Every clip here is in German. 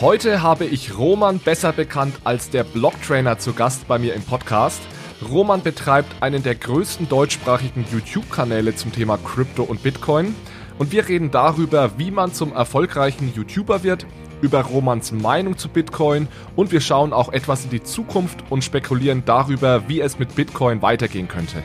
Heute habe ich Roman, besser bekannt als der Blocktrainer, zu Gast bei mir im Podcast. Roman betreibt einen der größten deutschsprachigen YouTube-Kanäle zum Thema Krypto und Bitcoin. Und wir reden darüber, wie man zum erfolgreichen YouTuber wird, über Romans Meinung zu Bitcoin und wir schauen auch etwas in die Zukunft und spekulieren darüber, wie es mit Bitcoin weitergehen könnte.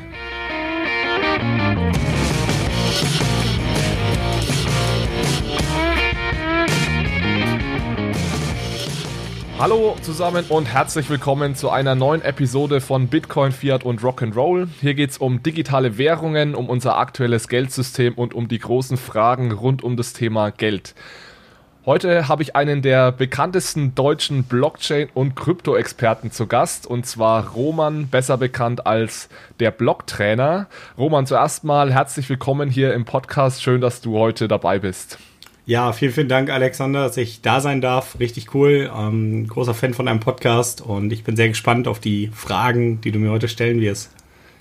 Hallo zusammen und herzlich willkommen zu einer neuen Episode von Bitcoin, Fiat und Rock'n'Roll. Hier geht es um digitale Währungen, um unser aktuelles Geldsystem und um die großen Fragen rund um das Thema Geld. Heute habe ich einen der bekanntesten deutschen Blockchain- und Krypto-Experten zu Gast, und zwar Roman, besser bekannt als der Blocktrainer. Roman, zuerst mal herzlich willkommen hier im Podcast. Schön, dass du heute dabei bist. Ja, vielen, vielen Dank, Alexander, dass ich da sein darf. Richtig cool. Ähm, großer Fan von deinem Podcast und ich bin sehr gespannt auf die Fragen, die du mir heute stellen wirst.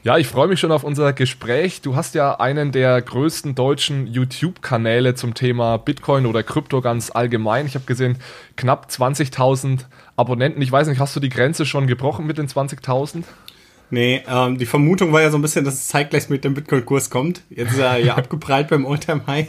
Ja, ich freue mich schon auf unser Gespräch. Du hast ja einen der größten deutschen YouTube-Kanäle zum Thema Bitcoin oder Krypto ganz allgemein. Ich habe gesehen, knapp 20.000 Abonnenten. Ich weiß nicht, hast du die Grenze schon gebrochen mit den 20.000? Nee, ähm, die Vermutung war ja so ein bisschen, dass es zeitgleich mit dem Bitcoin-Kurs kommt. Jetzt ist er ja abgeprallt beim All-Time-High.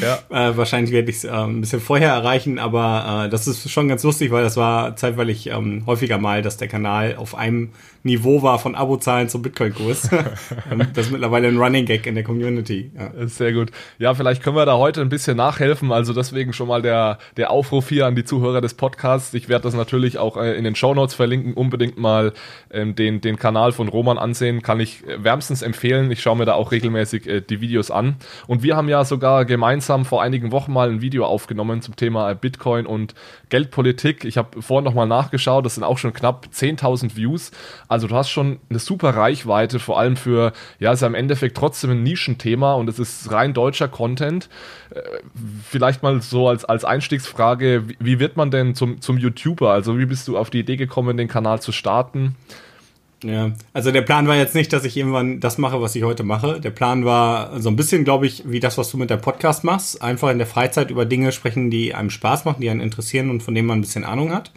Ja. Äh, wahrscheinlich werde ich es äh, ein bisschen vorher erreichen, aber äh, das ist schon ganz lustig, weil das war zeitweilig ähm, häufiger mal, dass der Kanal auf einem Niveau war von Abozahlen zum Bitcoin-Kurs. das ist mittlerweile ein Running Gag in der Community. Ja. Sehr gut. Ja, vielleicht können wir da heute ein bisschen nachhelfen. Also deswegen schon mal der, der Aufruf hier an die Zuhörer des Podcasts. Ich werde das natürlich auch äh, in den Show Notes verlinken. Unbedingt mal ähm, den, den Kanal von Roman ansehen. Kann ich äh, wärmstens empfehlen. Ich schaue mir da auch regelmäßig äh, die Videos an. Und wir haben ja sogar gemeinsam vor einigen Wochen mal ein Video aufgenommen zum Thema Bitcoin und Geldpolitik. Ich habe vorhin nochmal nachgeschaut. Das sind auch schon knapp 10.000 Views. Also du hast schon eine super Reichweite, vor allem für, ja, ist ja im Endeffekt trotzdem ein Nischenthema und es ist rein deutscher Content. Äh, vielleicht mal so als, als Einstiegsfrage, wie, wie wird man denn zum, zum YouTuber? Also wie bist du auf die Idee gekommen, den Kanal zu starten? Ja, also der Plan war jetzt nicht, dass ich irgendwann das mache, was ich heute mache. Der Plan war so ein bisschen, glaube ich, wie das, was du mit deinem Podcast machst. Einfach in der Freizeit über Dinge sprechen, die einem Spaß machen, die einen interessieren und von denen man ein bisschen Ahnung hat.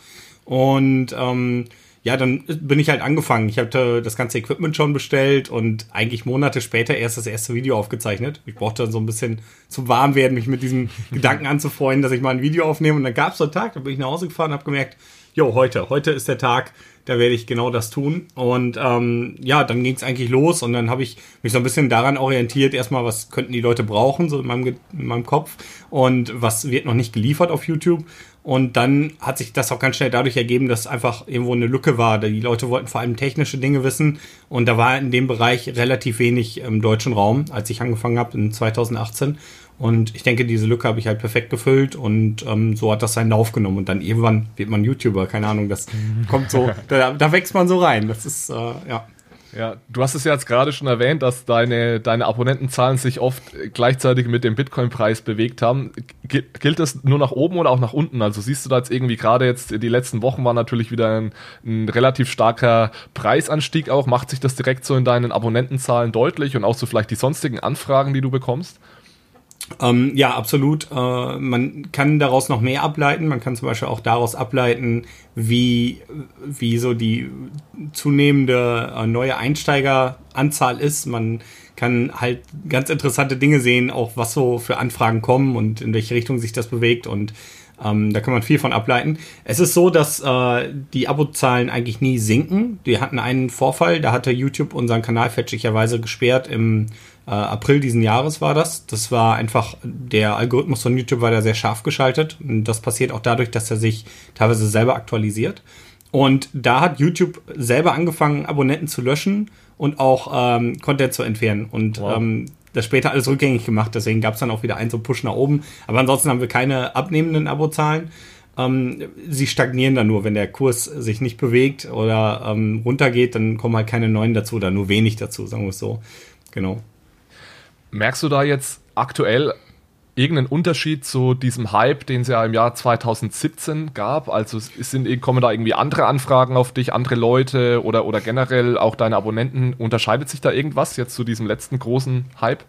Und ähm, ja, dann bin ich halt angefangen. Ich hatte das ganze Equipment schon bestellt und eigentlich Monate später erst das erste Video aufgezeichnet. Ich brauchte dann so ein bisschen zum Warmwerden, mich mit diesem Gedanken anzufreuen, dass ich mal ein Video aufnehme. Und dann gab es so einen Tag, da bin ich nach Hause gefahren und habe gemerkt, jo, heute, heute ist der Tag, da werde ich genau das tun. Und ähm, ja, dann ging es eigentlich los und dann habe ich mich so ein bisschen daran orientiert, erstmal, was könnten die Leute brauchen, so in meinem, in meinem Kopf und was wird noch nicht geliefert auf YouTube. Und dann hat sich das auch ganz schnell dadurch ergeben, dass einfach irgendwo eine Lücke war. Die Leute wollten vor allem technische Dinge wissen. Und da war in dem Bereich relativ wenig im deutschen Raum, als ich angefangen habe in 2018. Und ich denke, diese Lücke habe ich halt perfekt gefüllt und ähm, so hat das seinen Lauf genommen. Und dann irgendwann wird man YouTuber, keine Ahnung, das kommt so, da, da wächst man so rein. Das ist, äh, ja. Ja, du hast es ja jetzt gerade schon erwähnt, dass deine, deine Abonnentenzahlen sich oft gleichzeitig mit dem Bitcoin-Preis bewegt haben. Gilt das nur nach oben oder auch nach unten? Also siehst du da jetzt irgendwie gerade jetzt, die letzten Wochen war natürlich wieder ein, ein relativ starker Preisanstieg auch. Macht sich das direkt so in deinen Abonnentenzahlen deutlich und auch so vielleicht die sonstigen Anfragen, die du bekommst? Ähm, ja, absolut. Äh, man kann daraus noch mehr ableiten. Man kann zum Beispiel auch daraus ableiten, wie, wie so die zunehmende äh, neue Einsteigeranzahl ist. Man kann halt ganz interessante Dinge sehen, auch was so für Anfragen kommen und in welche Richtung sich das bewegt und ähm, da kann man viel von ableiten. Es ist so, dass äh, die Abozahlen eigentlich nie sinken. Wir hatten einen Vorfall, da hatte YouTube unseren Kanal fälschlicherweise gesperrt im äh, April diesen Jahres war das. Das war einfach, der Algorithmus von YouTube war da sehr scharf geschaltet. Und das passiert auch dadurch, dass er sich teilweise selber aktualisiert. Und da hat YouTube selber angefangen, Abonnenten zu löschen und auch ähm, Content zu entfernen. Und wow. ähm, das später alles rückgängig gemacht. Deswegen gab es dann auch wieder einen so Push nach oben. Aber ansonsten haben wir keine abnehmenden Abozahlen. Ähm, sie stagnieren dann nur, wenn der Kurs sich nicht bewegt oder ähm, runtergeht, dann kommen halt keine neuen dazu oder nur wenig dazu, sagen wir es so. Genau. Merkst du da jetzt aktuell irgendeinen Unterschied zu diesem Hype, den es ja im Jahr 2017 gab? Also sind, kommen da irgendwie andere Anfragen auf dich, andere Leute oder, oder generell auch deine Abonnenten? Unterscheidet sich da irgendwas jetzt zu diesem letzten großen Hype?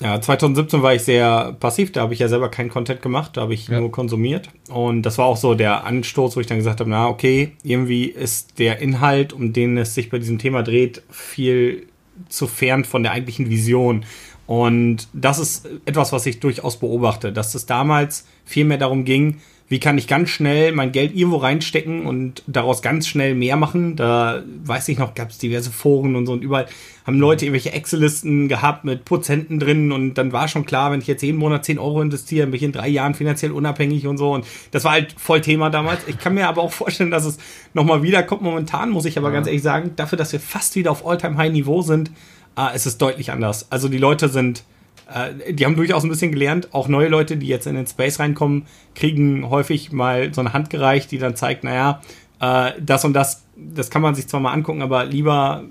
Ja, 2017 war ich sehr passiv, da habe ich ja selber keinen Content gemacht, da habe ich ja. nur konsumiert. Und das war auch so der Anstoß, wo ich dann gesagt habe, na okay, irgendwie ist der Inhalt, um den es sich bei diesem Thema dreht, viel zu fern von der eigentlichen Vision. Und das ist etwas, was ich durchaus beobachte, dass es damals viel mehr darum ging, wie kann ich ganz schnell mein Geld irgendwo reinstecken und daraus ganz schnell mehr machen. Da weiß ich noch, gab es diverse Foren und so und überall haben Leute irgendwelche Excel-Listen gehabt mit Prozenten drin und dann war schon klar, wenn ich jetzt jeden Monat 10 Euro investiere, bin ich in drei Jahren finanziell unabhängig und so und das war halt voll Thema damals. Ich kann mir aber auch vorstellen, dass es nochmal wiederkommt. Momentan muss ich aber ja. ganz ehrlich sagen, dafür, dass wir fast wieder auf All-Time-High-Niveau sind, äh, ist es deutlich anders. Also die Leute sind äh, die haben durchaus ein bisschen gelernt. Auch neue Leute, die jetzt in den Space reinkommen, kriegen häufig mal so eine Hand gereicht, die dann zeigt, naja, äh, das und das, das kann man sich zwar mal angucken, aber lieber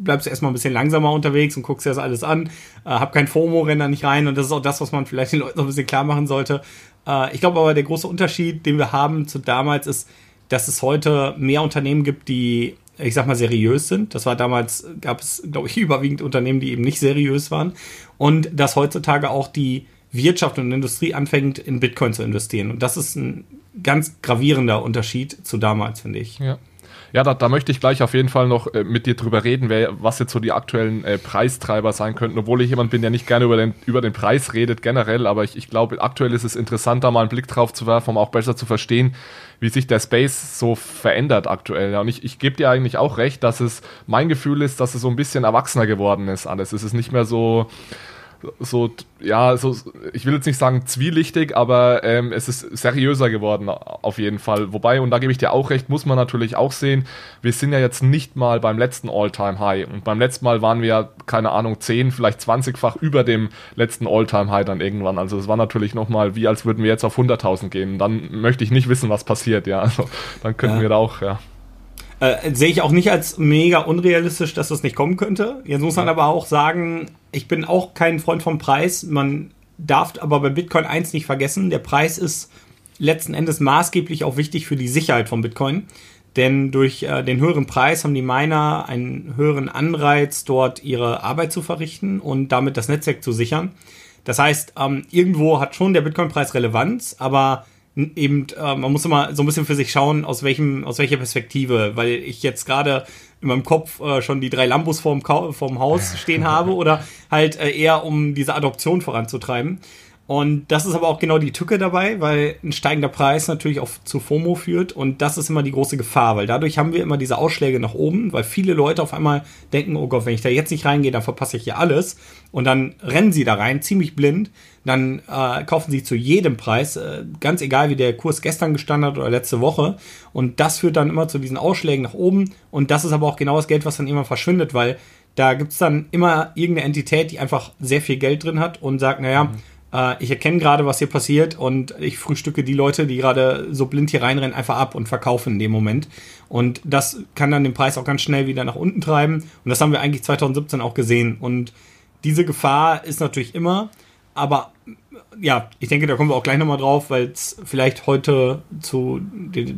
bleibst du erstmal ein bisschen langsamer unterwegs und guckst dir das alles an. Äh, hab kein FOMO, renn da nicht rein und das ist auch das, was man vielleicht den Leuten noch ein bisschen klar machen sollte. Äh, ich glaube aber, der große Unterschied, den wir haben zu damals, ist, dass es heute mehr Unternehmen gibt, die ich sag mal, seriös sind. Das war damals, gab es, glaube ich, überwiegend Unternehmen, die eben nicht seriös waren. Und dass heutzutage auch die Wirtschaft und Industrie anfängt, in Bitcoin zu investieren. Und das ist ein ganz gravierender Unterschied zu damals, finde ich. Ja. Ja, da, da möchte ich gleich auf jeden Fall noch äh, mit dir drüber reden, wer, was jetzt so die aktuellen äh, Preistreiber sein könnten. Obwohl ich jemand bin, der nicht gerne über den, über den Preis redet generell, aber ich, ich glaube, aktuell ist es interessanter, mal einen Blick drauf zu werfen, um auch besser zu verstehen, wie sich der Space so verändert aktuell. Und ich, ich gebe dir eigentlich auch recht, dass es mein Gefühl ist, dass es so ein bisschen erwachsener geworden ist alles. Es ist nicht mehr so so, ja, so, ich will jetzt nicht sagen zwielichtig, aber ähm, es ist seriöser geworden auf jeden Fall. Wobei, und da gebe ich dir auch recht, muss man natürlich auch sehen, wir sind ja jetzt nicht mal beim letzten All-Time-High. Und beim letzten Mal waren wir ja, keine Ahnung, 10, vielleicht 20-fach über dem letzten All-Time-High dann irgendwann. Also es war natürlich nochmal wie, als würden wir jetzt auf 100.000 gehen. Dann möchte ich nicht wissen, was passiert, ja. Also dann könnten ja. wir da auch, ja. Äh, sehe ich auch nicht als mega unrealistisch, dass das nicht kommen könnte. Jetzt muss man aber auch sagen, ich bin auch kein Freund vom Preis. Man darf aber bei Bitcoin eins nicht vergessen. Der Preis ist letzten Endes maßgeblich auch wichtig für die Sicherheit von Bitcoin. Denn durch äh, den höheren Preis haben die Miner einen höheren Anreiz, dort ihre Arbeit zu verrichten und damit das Netzwerk zu sichern. Das heißt, ähm, irgendwo hat schon der Bitcoin-Preis Relevanz, aber eben, äh, man muss immer so ein bisschen für sich schauen, aus welchem, aus welcher Perspektive, weil ich jetzt gerade in meinem Kopf äh, schon die drei Lambos vorm, vorm Haus stehen habe oder halt äh, eher um diese Adoption voranzutreiben. Und das ist aber auch genau die Tücke dabei, weil ein steigender Preis natürlich auch zu FOMO führt. Und das ist immer die große Gefahr, weil dadurch haben wir immer diese Ausschläge nach oben, weil viele Leute auf einmal denken, oh Gott, wenn ich da jetzt nicht reingehe, dann verpasse ich hier alles. Und dann rennen sie da rein, ziemlich blind, dann äh, kaufen sie zu jedem Preis, äh, ganz egal wie der Kurs gestern gestanden hat oder letzte Woche. Und das führt dann immer zu diesen Ausschlägen nach oben. Und das ist aber auch genau das Geld, was dann immer verschwindet, weil da gibt's dann immer irgendeine Entität, die einfach sehr viel Geld drin hat und sagt, naja, mhm ich erkenne gerade, was hier passiert und ich frühstücke die Leute, die gerade so blind hier reinrennen, einfach ab und verkaufen in dem Moment. Und das kann dann den Preis auch ganz schnell wieder nach unten treiben. Und das haben wir eigentlich 2017 auch gesehen. Und diese Gefahr ist natürlich immer, aber ja, ich denke, da kommen wir auch gleich nochmal drauf, weil es vielleicht heute zu,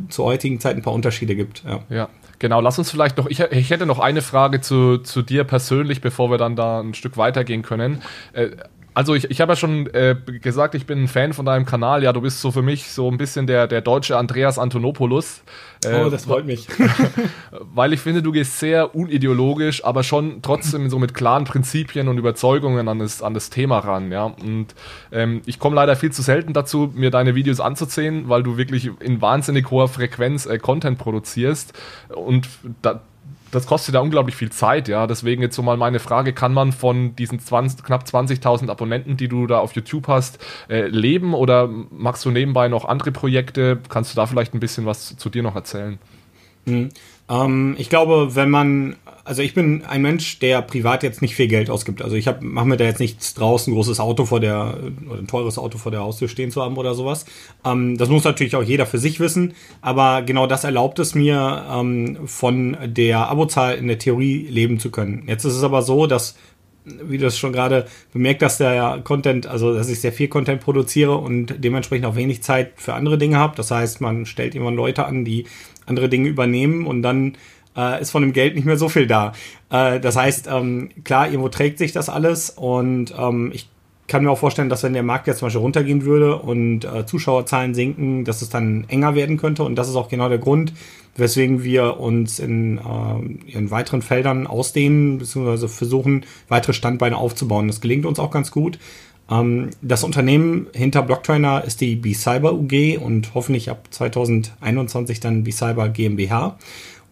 zur heutigen Zeit ein paar Unterschiede gibt. Ja. ja. Genau, lass uns vielleicht noch, ich, ich hätte noch eine Frage zu, zu dir persönlich, bevor wir dann da ein Stück weitergehen können. Äh, also ich, ich habe ja schon äh, gesagt, ich bin ein Fan von deinem Kanal. Ja, du bist so für mich so ein bisschen der, der deutsche Andreas Antonopoulos. Äh, oh, das freut mich. weil ich finde, du gehst sehr unideologisch, aber schon trotzdem so mit klaren Prinzipien und Überzeugungen an das, an das Thema ran. Ja? Und ähm, ich komme leider viel zu selten dazu, mir deine Videos anzusehen, weil du wirklich in wahnsinnig hoher Frequenz äh, Content produzierst. Und da, das kostet ja unglaublich viel Zeit, ja. Deswegen jetzt so mal meine Frage, kann man von diesen 20, knapp 20.000 Abonnenten, die du da auf YouTube hast, äh, leben oder machst du nebenbei noch andere Projekte? Kannst du da vielleicht ein bisschen was zu dir noch erzählen? Mhm. Ähm, ich glaube, wenn man, also ich bin ein Mensch, der privat jetzt nicht viel Geld ausgibt. Also ich mache mir da jetzt nichts draußen, ein großes Auto vor der, oder ein teures Auto vor der Haustür stehen zu haben oder sowas. Ähm, das muss natürlich auch jeder für sich wissen, aber genau das erlaubt es mir, ähm, von der Abozahl in der Theorie leben zu können. Jetzt ist es aber so, dass wie du es schon gerade bemerkt hast, der Content, also dass ich sehr viel Content produziere und dementsprechend auch wenig Zeit für andere Dinge habe. Das heißt, man stellt immer Leute an, die andere Dinge übernehmen und dann äh, ist von dem Geld nicht mehr so viel da. Äh, das heißt, ähm, klar, irgendwo trägt sich das alles und ähm, ich kann mir auch vorstellen, dass wenn der Markt jetzt zum Beispiel runtergehen würde und äh, Zuschauerzahlen sinken, dass es dann enger werden könnte. Und das ist auch genau der Grund, weswegen wir uns in, äh, in weiteren Feldern ausdehnen, beziehungsweise versuchen, weitere Standbeine aufzubauen. Das gelingt uns auch ganz gut. Ähm, das Unternehmen hinter Blocktrainer ist die B-Cyber UG und hoffentlich ab 2021 dann B-Cyber GmbH.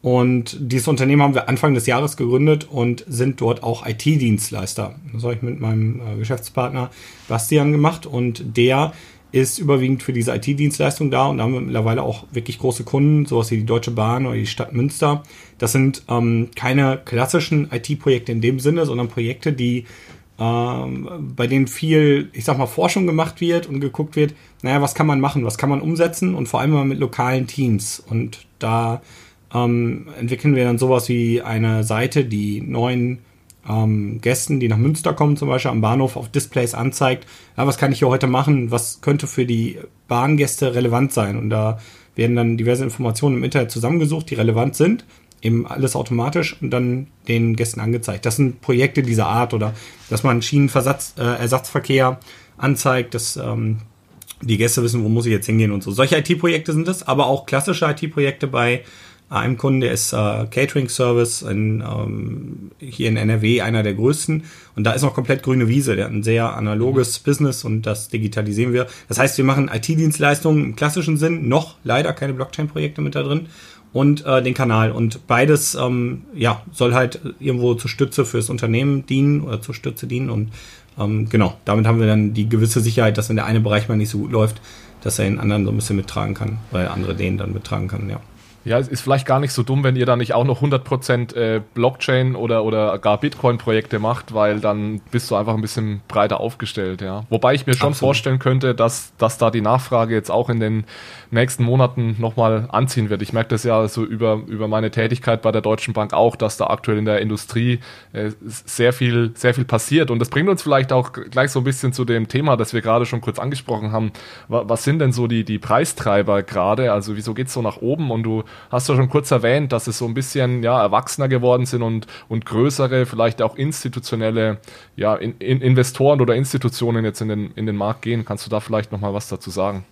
Und dieses Unternehmen haben wir Anfang des Jahres gegründet und sind dort auch IT-Dienstleister. Das habe ich mit meinem äh, Geschäftspartner Bastian gemacht und der ist überwiegend für diese IT-Dienstleistung da und da haben wir mittlerweile auch wirklich große Kunden, sowas wie die Deutsche Bahn oder die Stadt Münster. Das sind ähm, keine klassischen IT-Projekte in dem Sinne, sondern Projekte, die ähm, bei denen viel, ich sag mal, Forschung gemacht wird und geguckt wird, naja, was kann man machen, was kann man umsetzen und vor allem mal mit lokalen Teams. Und da ähm, entwickeln wir dann sowas wie eine Seite, die neuen ähm, Gästen, die nach Münster kommen, zum Beispiel am Bahnhof auf Displays anzeigt, ja, was kann ich hier heute machen, was könnte für die Bahngäste relevant sein. Und da werden dann diverse Informationen im Internet zusammengesucht, die relevant sind eben alles automatisch und dann den Gästen angezeigt. Das sind Projekte dieser Art oder dass man Schienenersatzverkehr äh, anzeigt, dass ähm, die Gäste wissen, wo muss ich jetzt hingehen und so. Solche IT-Projekte sind es, aber auch klassische IT-Projekte bei einem Kunden, der ist äh, Catering Service in, ähm, hier in NRW, einer der größten. Und da ist noch komplett grüne Wiese. Der hat ein sehr analoges mhm. Business und das digitalisieren wir. Das heißt, wir machen IT-Dienstleistungen im klassischen Sinn, noch leider keine Blockchain-Projekte mit da drin und äh, den Kanal. Und beides ähm, ja, soll halt irgendwo zur Stütze fürs Unternehmen dienen oder zur Stütze dienen. Und ähm, genau, damit haben wir dann die gewisse Sicherheit, dass wenn der eine Bereich mal nicht so gut läuft, dass er den anderen so ein bisschen mittragen kann, weil andere den dann mittragen kann, ja. Ja, es ist vielleicht gar nicht so dumm, wenn ihr da nicht auch noch 100% äh, Blockchain oder, oder gar Bitcoin-Projekte macht, weil dann bist du einfach ein bisschen breiter aufgestellt, ja. Wobei ich mir schon Absolut. vorstellen könnte, dass, dass da die Nachfrage jetzt auch in den nächsten Monaten nochmal anziehen wird. Ich merke das ja so über, über meine Tätigkeit bei der Deutschen Bank auch, dass da aktuell in der Industrie äh, sehr viel, sehr viel passiert. Und das bringt uns vielleicht auch gleich so ein bisschen zu dem Thema, das wir gerade schon kurz angesprochen haben. Was sind denn so die, die Preistreiber gerade? Also wieso geht's so nach oben? Und du hast ja schon kurz erwähnt, dass es so ein bisschen ja, erwachsener geworden sind und, und größere, vielleicht auch institutionelle ja, in, in Investoren oder Institutionen jetzt in den, in den Markt gehen. Kannst du da vielleicht nochmal was dazu sagen?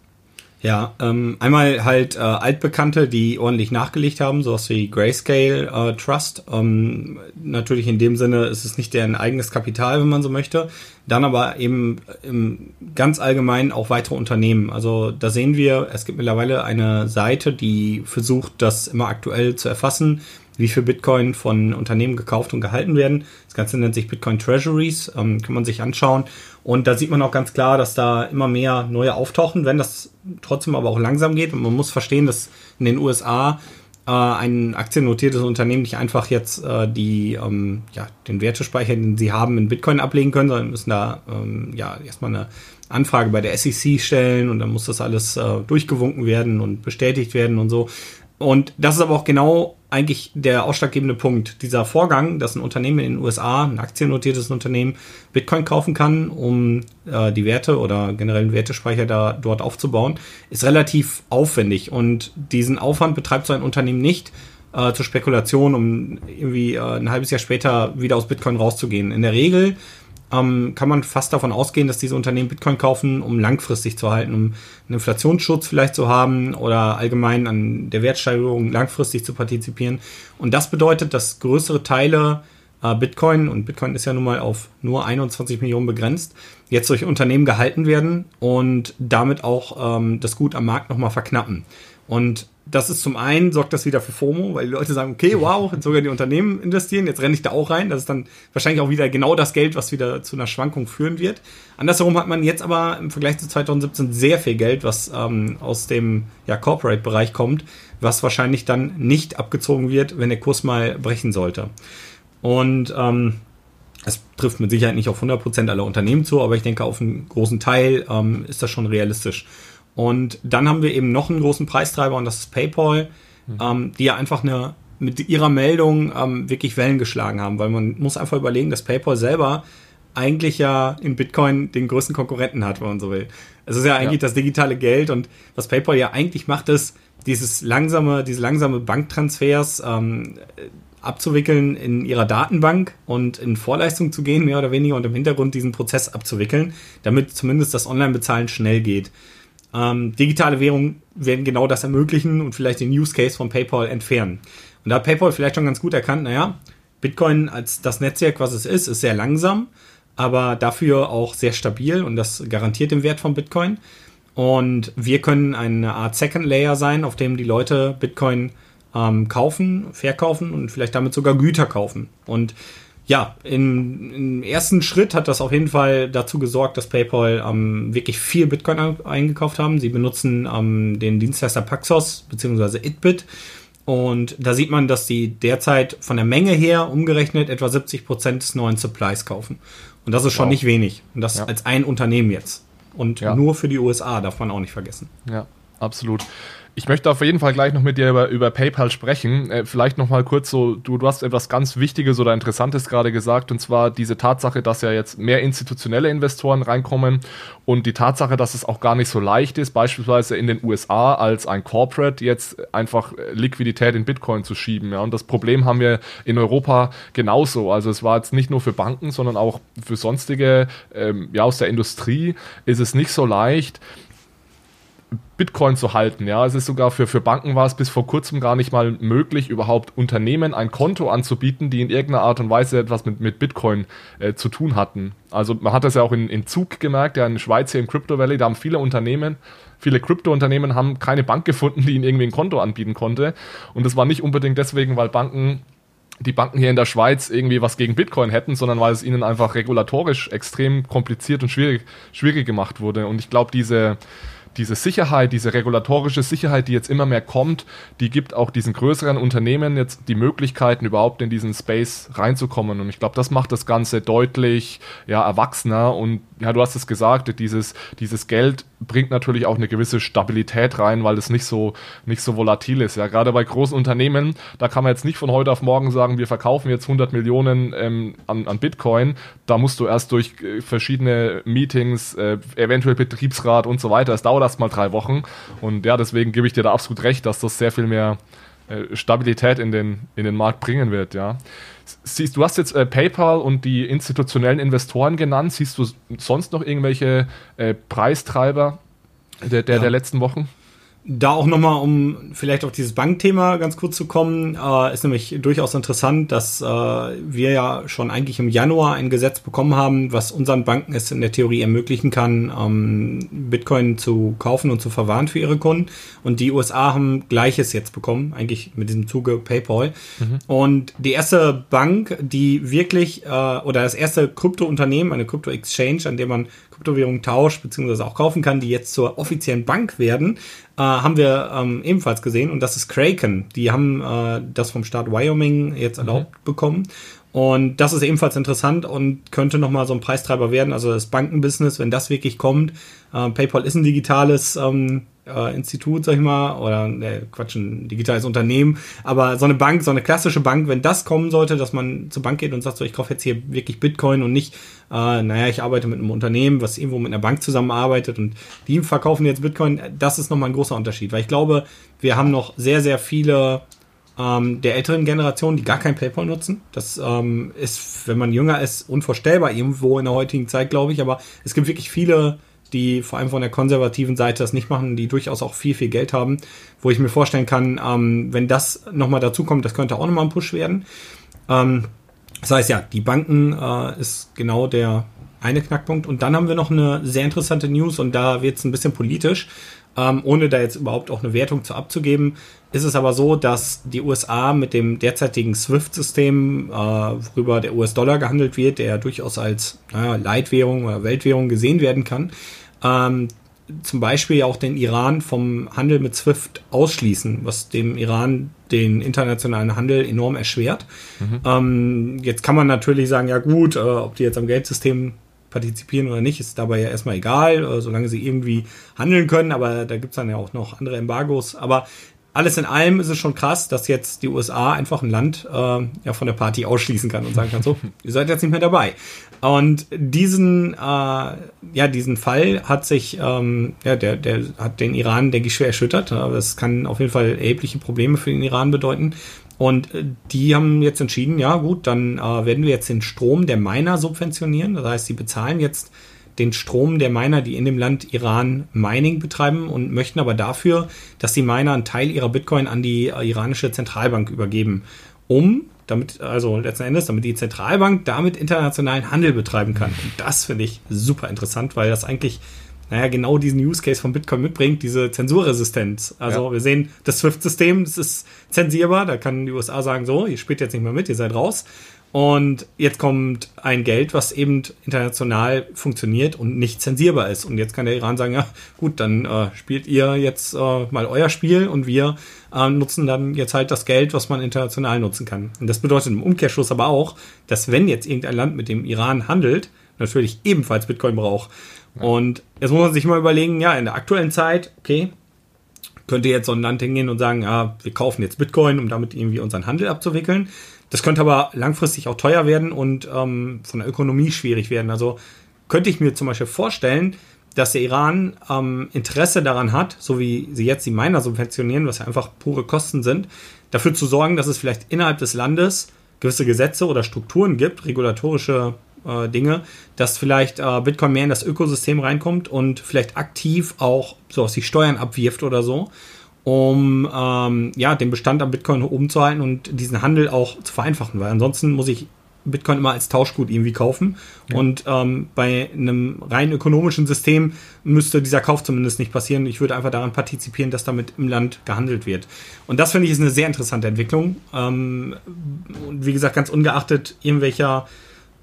Ja, ähm, einmal halt äh, Altbekannte, die ordentlich nachgelegt haben, sowas wie Grayscale äh, Trust. Ähm, natürlich in dem Sinne ist es nicht deren eigenes Kapital, wenn man so möchte. Dann aber eben im ganz allgemein auch weitere Unternehmen. Also da sehen wir, es gibt mittlerweile eine Seite, die versucht, das immer aktuell zu erfassen wie viel Bitcoin von Unternehmen gekauft und gehalten werden. Das Ganze nennt sich Bitcoin Treasuries, ähm, kann man sich anschauen. Und da sieht man auch ganz klar, dass da immer mehr neue auftauchen, wenn das trotzdem aber auch langsam geht. Und man muss verstehen, dass in den USA äh, ein aktiennotiertes Unternehmen nicht einfach jetzt äh, die, ähm, ja, den Wertespeicher, den sie haben, in Bitcoin ablegen können, sondern müssen da ähm, ja erstmal eine Anfrage bei der SEC stellen und dann muss das alles äh, durchgewunken werden und bestätigt werden und so. Und das ist aber auch genau eigentlich der ausschlaggebende Punkt. Dieser Vorgang, dass ein Unternehmen in den USA, ein aktiennotiertes Unternehmen, Bitcoin kaufen kann, um äh, die Werte oder generell einen Wertespeicher da dort aufzubauen, ist relativ aufwendig. Und diesen Aufwand betreibt so ein Unternehmen nicht äh, zur Spekulation, um irgendwie äh, ein halbes Jahr später wieder aus Bitcoin rauszugehen. In der Regel ähm, kann man fast davon ausgehen, dass diese Unternehmen Bitcoin kaufen, um langfristig zu halten, um einen Inflationsschutz vielleicht zu haben oder allgemein an der Wertsteigerung langfristig zu partizipieren. Und das bedeutet, dass größere Teile äh, Bitcoin, und Bitcoin ist ja nun mal auf nur 21 Millionen begrenzt, jetzt durch Unternehmen gehalten werden und damit auch ähm, das Gut am Markt nochmal verknappen. Und das ist zum einen, sorgt das wieder für FOMO, weil die Leute sagen, okay, wow, sogar die Unternehmen investieren, jetzt renne ich da auch rein. Das ist dann wahrscheinlich auch wieder genau das Geld, was wieder zu einer Schwankung führen wird. Andersherum hat man jetzt aber im Vergleich zu 2017 sehr viel Geld, was ähm, aus dem ja, Corporate-Bereich kommt, was wahrscheinlich dann nicht abgezogen wird, wenn der Kurs mal brechen sollte. Und ähm, es trifft mit Sicherheit nicht auf 100% aller Unternehmen zu, aber ich denke, auf einen großen Teil ähm, ist das schon realistisch. Und dann haben wir eben noch einen großen Preistreiber und das ist PayPal, mhm. ähm, die ja einfach eine mit ihrer Meldung ähm, wirklich Wellen geschlagen haben, weil man muss einfach überlegen, dass PayPal selber eigentlich ja in Bitcoin den größten Konkurrenten hat, wenn man so will. Es ist ja eigentlich ja. das digitale Geld und was PayPal ja eigentlich macht, ist dieses langsame, diese langsame Banktransfers ähm, abzuwickeln in ihrer Datenbank und in Vorleistung zu gehen, mehr oder weniger, und im Hintergrund diesen Prozess abzuwickeln, damit zumindest das Online-Bezahlen schnell geht. Ähm, digitale Währungen werden genau das ermöglichen und vielleicht den Use Case von PayPal entfernen. Und da hat PayPal vielleicht schon ganz gut erkannt, naja, Bitcoin als das Netzwerk, was es ist, ist sehr langsam, aber dafür auch sehr stabil und das garantiert den Wert von Bitcoin. Und wir können eine Art Second Layer sein, auf dem die Leute Bitcoin ähm, kaufen, verkaufen und vielleicht damit sogar Güter kaufen. Und ja, im, im, ersten Schritt hat das auf jeden Fall dazu gesorgt, dass PayPal ähm, wirklich viel Bitcoin eingekauft haben. Sie benutzen ähm, den Dienstleister Paxos bzw. Itbit. Und da sieht man, dass die derzeit von der Menge her umgerechnet etwa 70 Prozent des neuen Supplies kaufen. Und das ist schon wow. nicht wenig. Und das ja. als ein Unternehmen jetzt. Und ja. nur für die USA darf man auch nicht vergessen. Ja, absolut. Ich möchte auf jeden Fall gleich noch mit dir über, über PayPal sprechen. Äh, vielleicht noch mal kurz so, du, du hast etwas ganz Wichtiges oder Interessantes gerade gesagt, und zwar diese Tatsache, dass ja jetzt mehr institutionelle Investoren reinkommen und die Tatsache, dass es auch gar nicht so leicht ist, beispielsweise in den USA als ein Corporate jetzt einfach Liquidität in Bitcoin zu schieben. Ja. Und das Problem haben wir in Europa genauso. Also es war jetzt nicht nur für Banken, sondern auch für sonstige, ähm, ja, aus der Industrie ist es nicht so leicht, Bitcoin zu halten. Ja, es ist sogar für, für Banken war es bis vor kurzem gar nicht mal möglich, überhaupt Unternehmen ein Konto anzubieten, die in irgendeiner Art und Weise etwas mit, mit Bitcoin äh, zu tun hatten. Also man hat das ja auch in, in Zug gemerkt, ja in der Schweiz hier im Crypto Valley, da haben viele Unternehmen, viele Krypto-Unternehmen haben keine Bank gefunden, die ihnen irgendwie ein Konto anbieten konnte. Und das war nicht unbedingt deswegen, weil Banken die Banken hier in der Schweiz irgendwie was gegen Bitcoin hätten, sondern weil es ihnen einfach regulatorisch extrem kompliziert und schwierig, schwierig gemacht wurde. Und ich glaube, diese, diese Sicherheit, diese regulatorische Sicherheit, die jetzt immer mehr kommt, die gibt auch diesen größeren Unternehmen jetzt die Möglichkeiten, überhaupt in diesen Space reinzukommen. Und ich glaube, das macht das Ganze deutlich ja, erwachsener. Und ja, du hast es gesagt, dieses, dieses Geld bringt natürlich auch eine gewisse Stabilität rein, weil es nicht so, nicht so volatil ist. Ja, gerade bei großen Unternehmen, da kann man jetzt nicht von heute auf morgen sagen, wir verkaufen jetzt 100 Millionen ähm, an, an Bitcoin. Da musst du erst durch äh, verschiedene Meetings, äh, eventuell Betriebsrat und so weiter. Es dauert erst mal drei Wochen. Und ja, deswegen gebe ich dir da absolut recht, dass das sehr viel mehr Stabilität in den, in den Markt bringen wird, ja. Siehst du hast jetzt äh, PayPal und die institutionellen Investoren genannt. Siehst du sonst noch irgendwelche äh, Preistreiber der, der, ja. der letzten Wochen? Da auch nochmal, um vielleicht auf dieses Bankthema ganz kurz zu kommen, äh, ist nämlich durchaus interessant, dass äh, wir ja schon eigentlich im Januar ein Gesetz bekommen haben, was unseren Banken es in der Theorie ermöglichen kann, ähm, Bitcoin zu kaufen und zu verwahren für ihre Kunden. Und die USA haben Gleiches jetzt bekommen, eigentlich mit diesem Zuge PayPal. Mhm. Und die erste Bank, die wirklich, äh, oder das erste Krypto-Unternehmen, eine Krypto-Exchange, an der man Kryptowährungen tauscht, beziehungsweise auch kaufen kann, die jetzt zur offiziellen Bank werden, äh, haben wir ähm, ebenfalls gesehen. Und das ist Kraken. Die haben äh, das vom Staat Wyoming jetzt erlaubt mhm. bekommen. Und das ist ebenfalls interessant und könnte nochmal so ein Preistreiber werden. Also das Bankenbusiness, wenn das wirklich kommt. Äh, PayPal ist ein digitales ähm, äh, Institut, sag ich mal, oder äh, Quatsch, ein digitales Unternehmen. Aber so eine Bank, so eine klassische Bank, wenn das kommen sollte, dass man zur Bank geht und sagt, so, ich kaufe jetzt hier wirklich Bitcoin und nicht, äh, naja, ich arbeite mit einem Unternehmen, was irgendwo mit einer Bank zusammenarbeitet und die verkaufen jetzt Bitcoin, das ist nochmal ein großer Unterschied. Weil ich glaube, wir haben noch sehr, sehr viele ähm, der älteren Generation, die gar kein PayPal nutzen. Das ähm, ist, wenn man jünger ist, unvorstellbar irgendwo in der heutigen Zeit, glaube ich. Aber es gibt wirklich viele die vor allem von der konservativen Seite das nicht machen, die durchaus auch viel, viel Geld haben, wo ich mir vorstellen kann, ähm, wenn das nochmal dazu kommt, das könnte auch nochmal ein Push werden. Ähm, das heißt ja, die Banken äh, ist genau der eine Knackpunkt. Und dann haben wir noch eine sehr interessante News und da wird es ein bisschen politisch. Ähm, ohne da jetzt überhaupt auch eine Wertung zu abzugeben, ist es aber so, dass die USA mit dem derzeitigen SWIFT-System, äh, worüber der US-Dollar gehandelt wird, der durchaus als naja, Leitwährung oder Weltwährung gesehen werden kann, ähm, zum Beispiel auch den Iran vom Handel mit SWIFT ausschließen, was dem Iran den internationalen Handel enorm erschwert. Mhm. Ähm, jetzt kann man natürlich sagen, ja gut, äh, ob die jetzt am Geldsystem partizipieren oder nicht, ist dabei ja erstmal egal, äh, solange sie irgendwie handeln können, aber da gibt es dann ja auch noch andere Embargos. Aber alles in allem ist es schon krass, dass jetzt die USA einfach ein Land äh, ja von der Party ausschließen kann und sagen kann, so, ihr seid jetzt nicht mehr dabei. Und diesen, äh, ja, diesen Fall hat sich, ähm, ja, der, der hat den Iran, denke ich, schwer erschüttert. Aber es kann auf jeden Fall erhebliche Probleme für den Iran bedeuten. Und äh, die haben jetzt entschieden, ja gut, dann äh, werden wir jetzt den Strom der Miner subventionieren. Das heißt, sie bezahlen jetzt den Strom der Miner, die in dem Land Iran Mining betreiben und möchten aber dafür, dass die Miner einen Teil ihrer Bitcoin an die äh, iranische Zentralbank übergeben, um damit, also letzten Endes, damit die Zentralbank damit internationalen Handel betreiben kann. Und das finde ich super interessant, weil das eigentlich naja, genau diesen Use Case von Bitcoin mitbringt, diese Zensurresistenz. Also ja. wir sehen, das SWIFT-System, das ist zensierbar, da kann die USA sagen, so, ihr spielt jetzt nicht mehr mit, ihr seid raus. Und jetzt kommt ein Geld, was eben international funktioniert und nicht zensierbar ist. Und jetzt kann der Iran sagen, ja gut, dann äh, spielt ihr jetzt äh, mal euer Spiel und wir äh, nutzen dann jetzt halt das Geld, was man international nutzen kann. Und das bedeutet im Umkehrschluss aber auch, dass wenn jetzt irgendein Land mit dem Iran handelt, natürlich ebenfalls Bitcoin braucht. Und jetzt muss man sich mal überlegen, ja, in der aktuellen Zeit, okay, könnte jetzt so ein Land hingehen und sagen, ja, wir kaufen jetzt Bitcoin, um damit irgendwie unseren Handel abzuwickeln. Das könnte aber langfristig auch teuer werden und ähm, von der Ökonomie schwierig werden. Also könnte ich mir zum Beispiel vorstellen, dass der Iran ähm, Interesse daran hat, so wie sie jetzt die Miner subventionieren, was ja einfach pure Kosten sind, dafür zu sorgen, dass es vielleicht innerhalb des Landes gewisse Gesetze oder Strukturen gibt, regulatorische äh, Dinge, dass vielleicht äh, Bitcoin mehr in das Ökosystem reinkommt und vielleicht aktiv auch so aus die Steuern abwirft oder so um ähm, ja, den Bestand an Bitcoin oben zu halten und diesen Handel auch zu vereinfachen, weil ansonsten muss ich Bitcoin immer als Tauschgut irgendwie kaufen. Ja. Und ähm, bei einem rein ökonomischen System müsste dieser Kauf zumindest nicht passieren. Ich würde einfach daran partizipieren, dass damit im Land gehandelt wird. Und das finde ich ist eine sehr interessante Entwicklung. Ähm, und wie gesagt, ganz ungeachtet irgendwelcher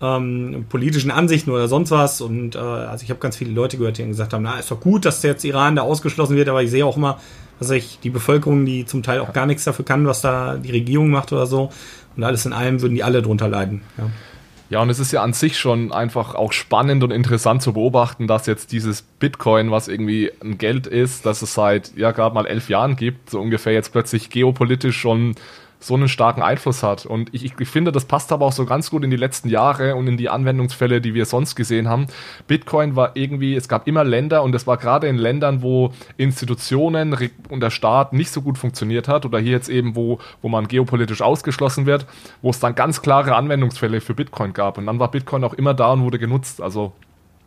ähm, politischen Ansichten oder sonst was. Und äh, also ich habe ganz viele Leute gehört, die gesagt haben, na, ist doch gut, dass jetzt Iran da ausgeschlossen wird, aber ich sehe auch immer, dass ich die Bevölkerung, die zum Teil auch gar nichts dafür kann, was da die Regierung macht oder so. Und alles in allem würden die alle drunter leiden. Ja. Ja, und es ist ja an sich schon einfach auch spannend und interessant zu beobachten, dass jetzt dieses Bitcoin, was irgendwie ein Geld ist, das es seit ja gerade mal elf Jahren gibt, so ungefähr jetzt plötzlich geopolitisch schon so einen starken Einfluss hat. Und ich, ich, finde, das passt aber auch so ganz gut in die letzten Jahre und in die Anwendungsfälle, die wir sonst gesehen haben. Bitcoin war irgendwie, es gab immer Länder und es war gerade in Ländern, wo Institutionen und der Staat nicht so gut funktioniert hat oder hier jetzt eben, wo, wo man geopolitisch ausgeschlossen wird, wo es dann ganz klare Anwendungsfälle für Bitcoin gab. Und dann war Bitcoin auch immer da und wurde genutzt. Also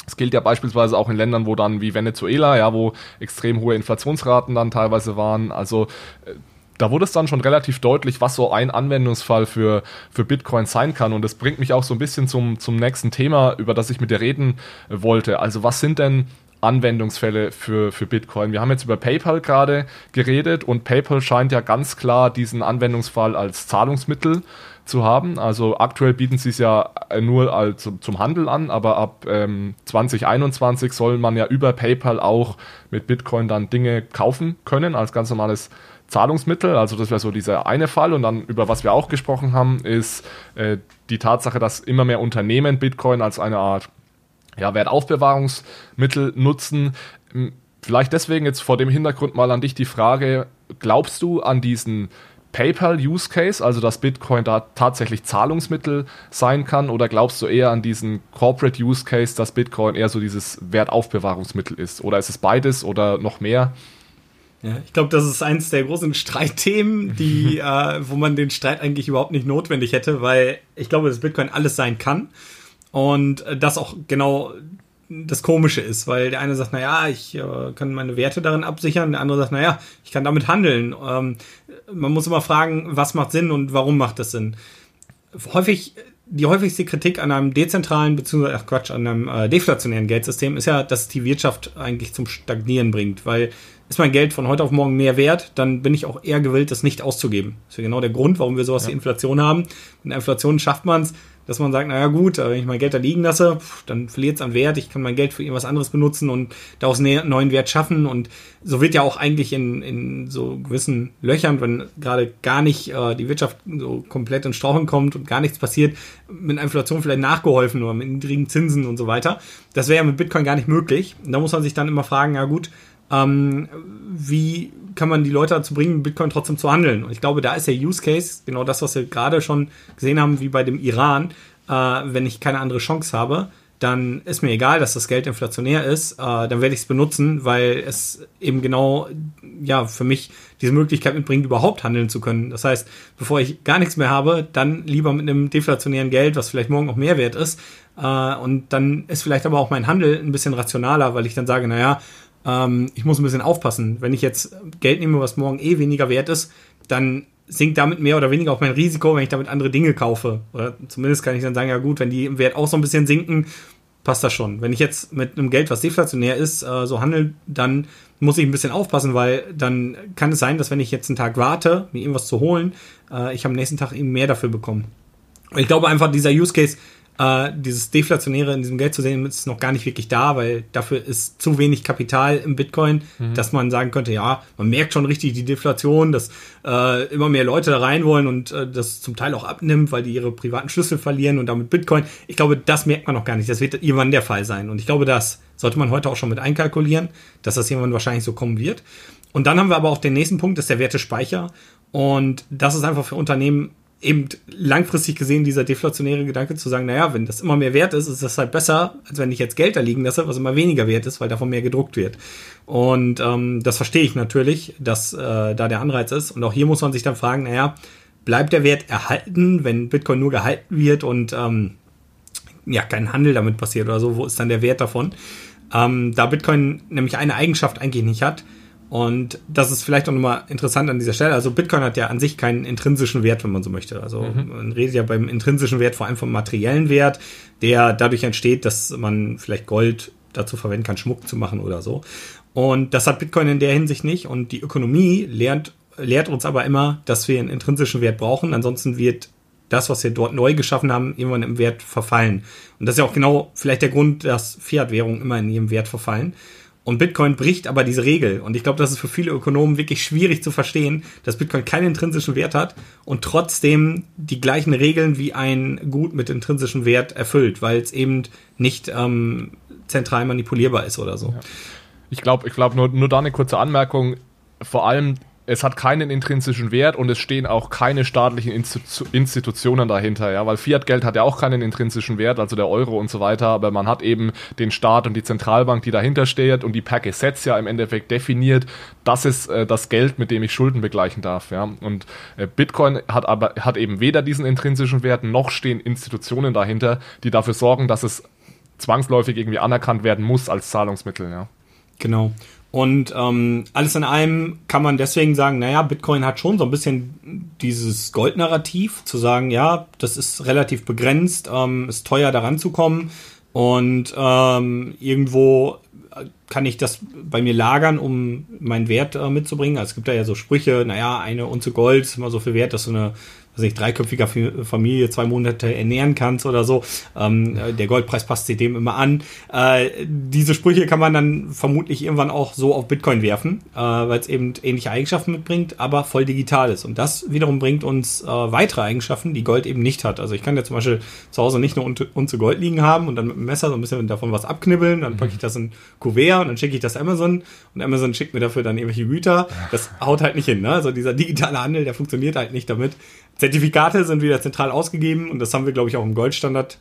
es gilt ja beispielsweise auch in Ländern, wo dann wie Venezuela, ja, wo extrem hohe Inflationsraten dann teilweise waren. Also äh, da wurde es dann schon relativ deutlich, was so ein Anwendungsfall für, für Bitcoin sein kann. Und das bringt mich auch so ein bisschen zum, zum nächsten Thema, über das ich mit dir reden wollte. Also was sind denn Anwendungsfälle für, für Bitcoin. Wir haben jetzt über PayPal gerade geredet und PayPal scheint ja ganz klar diesen Anwendungsfall als Zahlungsmittel zu haben. Also aktuell bieten sie es ja nur als, zum Handel an, aber ab ähm, 2021 soll man ja über PayPal auch mit Bitcoin dann Dinge kaufen können als ganz normales Zahlungsmittel. Also das wäre so dieser eine Fall. Und dann, über was wir auch gesprochen haben, ist äh, die Tatsache, dass immer mehr Unternehmen Bitcoin als eine Art ja, Wertaufbewahrungsmittel nutzen. Vielleicht deswegen jetzt vor dem Hintergrund mal an dich die Frage, glaubst du an diesen PayPal-Use Case, also dass Bitcoin da tatsächlich Zahlungsmittel sein kann, oder glaubst du eher an diesen Corporate Use Case, dass Bitcoin eher so dieses Wertaufbewahrungsmittel ist? Oder ist es beides oder noch mehr? Ja, ich glaube, das ist eins der großen Streitthemen, die, äh, wo man den Streit eigentlich überhaupt nicht notwendig hätte, weil ich glaube, dass Bitcoin alles sein kann und äh, das auch genau das Komische ist, weil der eine sagt, na ja, ich äh, kann meine Werte darin absichern, der andere sagt, na ja, ich kann damit handeln. Ähm, man muss immer fragen, was macht Sinn und warum macht das Sinn. Häufig die häufigste Kritik an einem dezentralen beziehungsweise ach Quatsch an einem äh, deflationären Geldsystem ist ja, dass die Wirtschaft eigentlich zum Stagnieren bringt, weil ist mein Geld von heute auf morgen mehr wert, dann bin ich auch eher gewillt, das nicht auszugeben. Das ist ja genau der Grund, warum wir sowas ja. wie Inflation haben. Mit Inflation schafft man es, dass man sagt, naja gut, wenn ich mein Geld da liegen lasse, dann verliert es an Wert, ich kann mein Geld für irgendwas anderes benutzen und daraus einen neuen Wert schaffen. Und so wird ja auch eigentlich in, in so gewissen Löchern, wenn gerade gar nicht äh, die Wirtschaft so komplett in Strauchen kommt und gar nichts passiert, mit Inflation vielleicht nachgeholfen oder mit niedrigen Zinsen und so weiter. Das wäre ja mit Bitcoin gar nicht möglich. Und da muss man sich dann immer fragen, ja gut, ähm, wie kann man die Leute dazu bringen, Bitcoin trotzdem zu handeln? Und ich glaube, da ist der Use Case genau das, was wir gerade schon gesehen haben, wie bei dem Iran. Äh, wenn ich keine andere Chance habe, dann ist mir egal, dass das Geld inflationär ist, äh, dann werde ich es benutzen, weil es eben genau ja für mich diese Möglichkeit mitbringt, überhaupt handeln zu können. Das heißt, bevor ich gar nichts mehr habe, dann lieber mit einem deflationären Geld, was vielleicht morgen auch mehr wert ist. Äh, und dann ist vielleicht aber auch mein Handel ein bisschen rationaler, weil ich dann sage, naja, ähm, ich muss ein bisschen aufpassen. Wenn ich jetzt Geld nehme, was morgen eh weniger wert ist, dann sinkt damit mehr oder weniger auch mein Risiko, wenn ich damit andere Dinge kaufe. Oder zumindest kann ich dann sagen, ja gut, wenn die im Wert auch so ein bisschen sinken, passt das schon. Wenn ich jetzt mit einem Geld, was deflationär ist, äh, so handel, dann muss ich ein bisschen aufpassen, weil dann kann es sein, dass wenn ich jetzt einen Tag warte, mir irgendwas zu holen, äh, ich am nächsten Tag eben mehr dafür bekomme. Ich glaube einfach, dieser Use Case äh, dieses Deflationäre in diesem Geld zu sehen, ist noch gar nicht wirklich da, weil dafür ist zu wenig Kapital im Bitcoin, mhm. dass man sagen könnte, ja, man merkt schon richtig die Deflation, dass äh, immer mehr Leute da rein wollen und äh, das zum Teil auch abnimmt, weil die ihre privaten Schlüssel verlieren und damit Bitcoin. Ich glaube, das merkt man noch gar nicht. Das wird irgendwann der Fall sein. Und ich glaube, das sollte man heute auch schon mit einkalkulieren, dass das irgendwann wahrscheinlich so kommen wird. Und dann haben wir aber auch den nächsten Punkt, das ist der Wertespeicher. Und das ist einfach für Unternehmen eben langfristig gesehen dieser deflationäre Gedanke zu sagen, naja, wenn das immer mehr wert ist, ist das halt besser, als wenn ich jetzt Geld da liegen lasse, was immer weniger wert ist, weil davon mehr gedruckt wird. Und ähm, das verstehe ich natürlich, dass äh, da der Anreiz ist. Und auch hier muss man sich dann fragen, naja, bleibt der Wert erhalten, wenn Bitcoin nur gehalten wird und ähm, ja, kein Handel damit passiert oder so, wo ist dann der Wert davon? Ähm, da Bitcoin nämlich eine Eigenschaft eigentlich nicht hat, und das ist vielleicht auch nochmal interessant an dieser Stelle. Also Bitcoin hat ja an sich keinen intrinsischen Wert, wenn man so möchte. Also mhm. man redet ja beim intrinsischen Wert vor allem vom materiellen Wert, der dadurch entsteht, dass man vielleicht Gold dazu verwenden kann, Schmuck zu machen oder so. Und das hat Bitcoin in der Hinsicht nicht. Und die Ökonomie lernt, lehrt uns aber immer, dass wir einen intrinsischen Wert brauchen. Ansonsten wird das, was wir dort neu geschaffen haben, irgendwann im Wert verfallen. Und das ist ja auch genau vielleicht der Grund, dass Fiat-Währungen immer in ihrem Wert verfallen. Und Bitcoin bricht aber diese Regel. Und ich glaube, das ist für viele Ökonomen wirklich schwierig zu verstehen, dass Bitcoin keinen intrinsischen Wert hat und trotzdem die gleichen Regeln wie ein Gut mit intrinsischem Wert erfüllt, weil es eben nicht ähm, zentral manipulierbar ist oder so. Ja. Ich glaube, ich glaube nur, nur da eine kurze Anmerkung. Vor allem es hat keinen intrinsischen Wert und es stehen auch keine staatlichen Institu Institutionen dahinter, ja, weil Fiat-Geld hat ja auch keinen intrinsischen Wert, also der Euro und so weiter, aber man hat eben den Staat und die Zentralbank, die dahinter steht und die per Gesetz ja im Endeffekt definiert, das ist äh, das Geld, mit dem ich Schulden begleichen darf, ja. Und äh, Bitcoin hat aber hat eben weder diesen intrinsischen Wert noch stehen Institutionen dahinter, die dafür sorgen, dass es zwangsläufig irgendwie anerkannt werden muss als Zahlungsmittel, ja. Genau. Und ähm, alles in allem kann man deswegen sagen, naja, Bitcoin hat schon so ein bisschen dieses Goldnarrativ, zu sagen, ja, das ist relativ begrenzt, ähm, ist teuer daran zu kommen und ähm, irgendwo kann ich das bei mir lagern, um meinen Wert äh, mitzubringen. Also es gibt da ja so Sprüche, naja, eine Unze Gold ist immer so viel wert, dass so eine was ich, dreiköpfiger Familie zwei Monate ernähren kannst oder so. Ähm, äh, der Goldpreis passt sich dem immer an. Äh, diese Sprüche kann man dann vermutlich irgendwann auch so auf Bitcoin werfen, äh, weil es eben ähnliche Eigenschaften mitbringt, aber voll digital ist. Und das wiederum bringt uns äh, weitere Eigenschaften, die Gold eben nicht hat. Also ich kann ja zum Beispiel zu Hause nicht nur Unze Gold liegen haben und dann mit dem Messer so ein bisschen davon was abknibbeln, dann packe ich das in Kuvert und dann schicke ich das Amazon und Amazon schickt mir dafür dann irgendwelche Güter. Das haut halt nicht hin. Ne? Also dieser digitale Handel, der funktioniert halt nicht damit. Zertifikate sind wieder zentral ausgegeben und das haben wir, glaube ich, auch im Goldstandard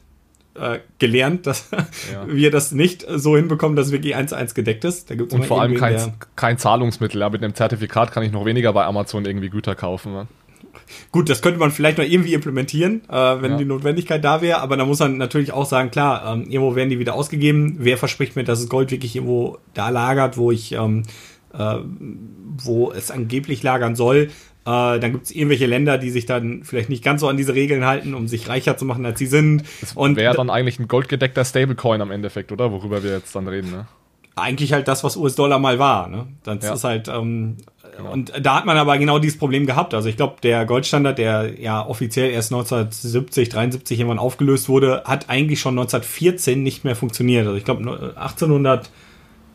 äh, gelernt, dass ja. wir das nicht so hinbekommen, dass es wirklich eins zu eins gedeckt ist. Und vor allem kein, kein Zahlungsmittel. Ja, mit einem Zertifikat kann ich noch weniger bei Amazon irgendwie Güter kaufen. Ne? Gut, das könnte man vielleicht noch irgendwie implementieren, äh, wenn ja. die Notwendigkeit da wäre, aber da muss man natürlich auch sagen, klar, ähm, irgendwo werden die wieder ausgegeben. Wer verspricht mir, dass das Gold wirklich irgendwo da lagert, wo ich ähm, äh, wo es angeblich lagern soll? Äh, dann gibt es irgendwelche Länder, die sich dann vielleicht nicht ganz so an diese Regeln halten, um sich reicher zu machen, als sie sind. Das wäre dann eigentlich ein goldgedeckter Stablecoin am Endeffekt, oder? Worüber wir jetzt dann reden, ne? Eigentlich halt das, was US-Dollar mal war, ne? Das ja. ist halt, ähm, genau. und da hat man aber genau dieses Problem gehabt. Also ich glaube, der Goldstandard, der ja offiziell erst 1970, 73 irgendwann aufgelöst wurde, hat eigentlich schon 1914 nicht mehr funktioniert. Also ich glaube, 1800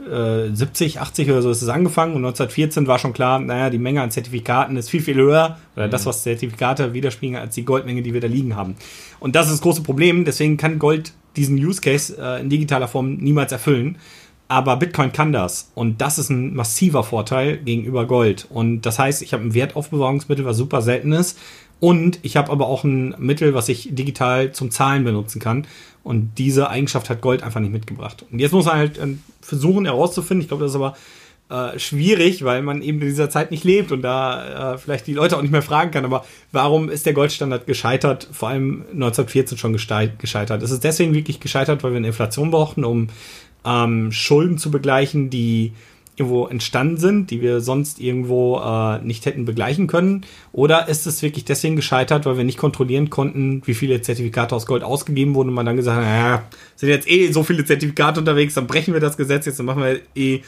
70, 80 oder so ist es angefangen und 1914 war schon klar, naja, die Menge an Zertifikaten ist viel, viel höher oder mhm. das, was Zertifikate widerspiegeln, als die Goldmenge, die wir da liegen haben. Und das ist das große Problem, deswegen kann Gold diesen Use Case äh, in digitaler Form niemals erfüllen. Aber Bitcoin kann das. Und das ist ein massiver Vorteil gegenüber Gold. Und das heißt, ich habe ein Wertaufbewahrungsmittel, was super selten ist. Und ich habe aber auch ein Mittel, was ich digital zum Zahlen benutzen kann. Und diese Eigenschaft hat Gold einfach nicht mitgebracht. Und jetzt muss man halt äh, versuchen herauszufinden, ich glaube, das ist aber äh, schwierig, weil man eben in dieser Zeit nicht lebt und da äh, vielleicht die Leute auch nicht mehr fragen kann. Aber warum ist der Goldstandard gescheitert? Vor allem 1914 schon gescheitert. Es ist deswegen wirklich gescheitert, weil wir eine Inflation brauchten, um ähm, Schulden zu begleichen, die irgendwo entstanden sind, die wir sonst irgendwo äh, nicht hätten begleichen können? Oder ist es wirklich deswegen gescheitert, weil wir nicht kontrollieren konnten, wie viele Zertifikate aus Gold ausgegeben wurden und man dann gesagt hat, naja, sind jetzt eh so viele Zertifikate unterwegs, dann brechen wir das Gesetz jetzt, dann machen wir eh,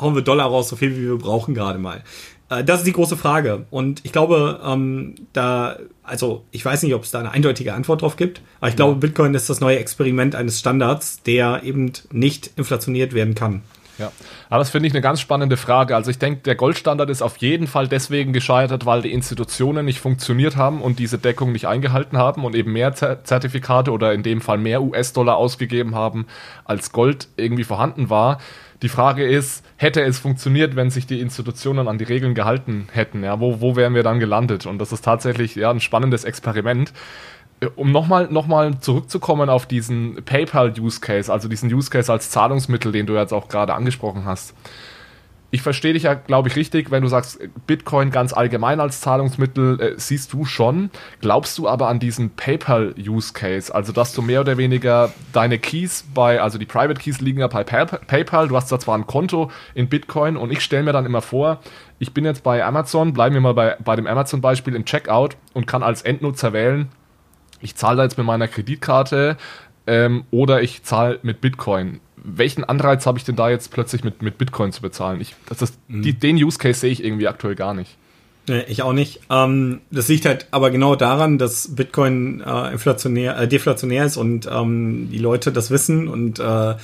hauen wir Dollar raus, so viel wie wir brauchen gerade mal. Äh, das ist die große Frage. Und ich glaube, ähm, da, also ich weiß nicht, ob es da eine eindeutige Antwort drauf gibt, aber ich glaube, Bitcoin ist das neue Experiment eines Standards, der eben nicht inflationiert werden kann. Ja, aber das finde ich eine ganz spannende Frage. Also ich denke, der Goldstandard ist auf jeden Fall deswegen gescheitert, weil die Institutionen nicht funktioniert haben und diese Deckung nicht eingehalten haben und eben mehr Zertifikate oder in dem Fall mehr US-Dollar ausgegeben haben, als Gold irgendwie vorhanden war. Die Frage ist, hätte es funktioniert, wenn sich die Institutionen an die Regeln gehalten hätten? Ja, wo, wo wären wir dann gelandet? Und das ist tatsächlich ja, ein spannendes Experiment um nochmal noch mal zurückzukommen auf diesen PayPal-Use-Case, also diesen Use-Case als Zahlungsmittel, den du jetzt auch gerade angesprochen hast. Ich verstehe dich ja, glaube ich, richtig, wenn du sagst, Bitcoin ganz allgemein als Zahlungsmittel äh, siehst du schon. Glaubst du aber an diesen PayPal-Use-Case, also dass du mehr oder weniger deine Keys bei, also die Private Keys liegen ja bei PayPal, du hast da zwar ein Konto in Bitcoin und ich stelle mir dann immer vor, ich bin jetzt bei Amazon, bleiben wir mal bei, bei dem Amazon-Beispiel im Checkout und kann als Endnutzer wählen, ich zahle da jetzt mit meiner Kreditkarte ähm, oder ich zahle mit Bitcoin. Welchen Anreiz habe ich denn da jetzt plötzlich mit, mit Bitcoin zu bezahlen? Ich, das ist, mhm. die, den Use Case sehe ich irgendwie aktuell gar nicht. Nee, ich auch nicht. Ähm, das liegt halt aber genau daran, dass Bitcoin äh, inflationär, äh, deflationär ist und ähm, die Leute das wissen und äh,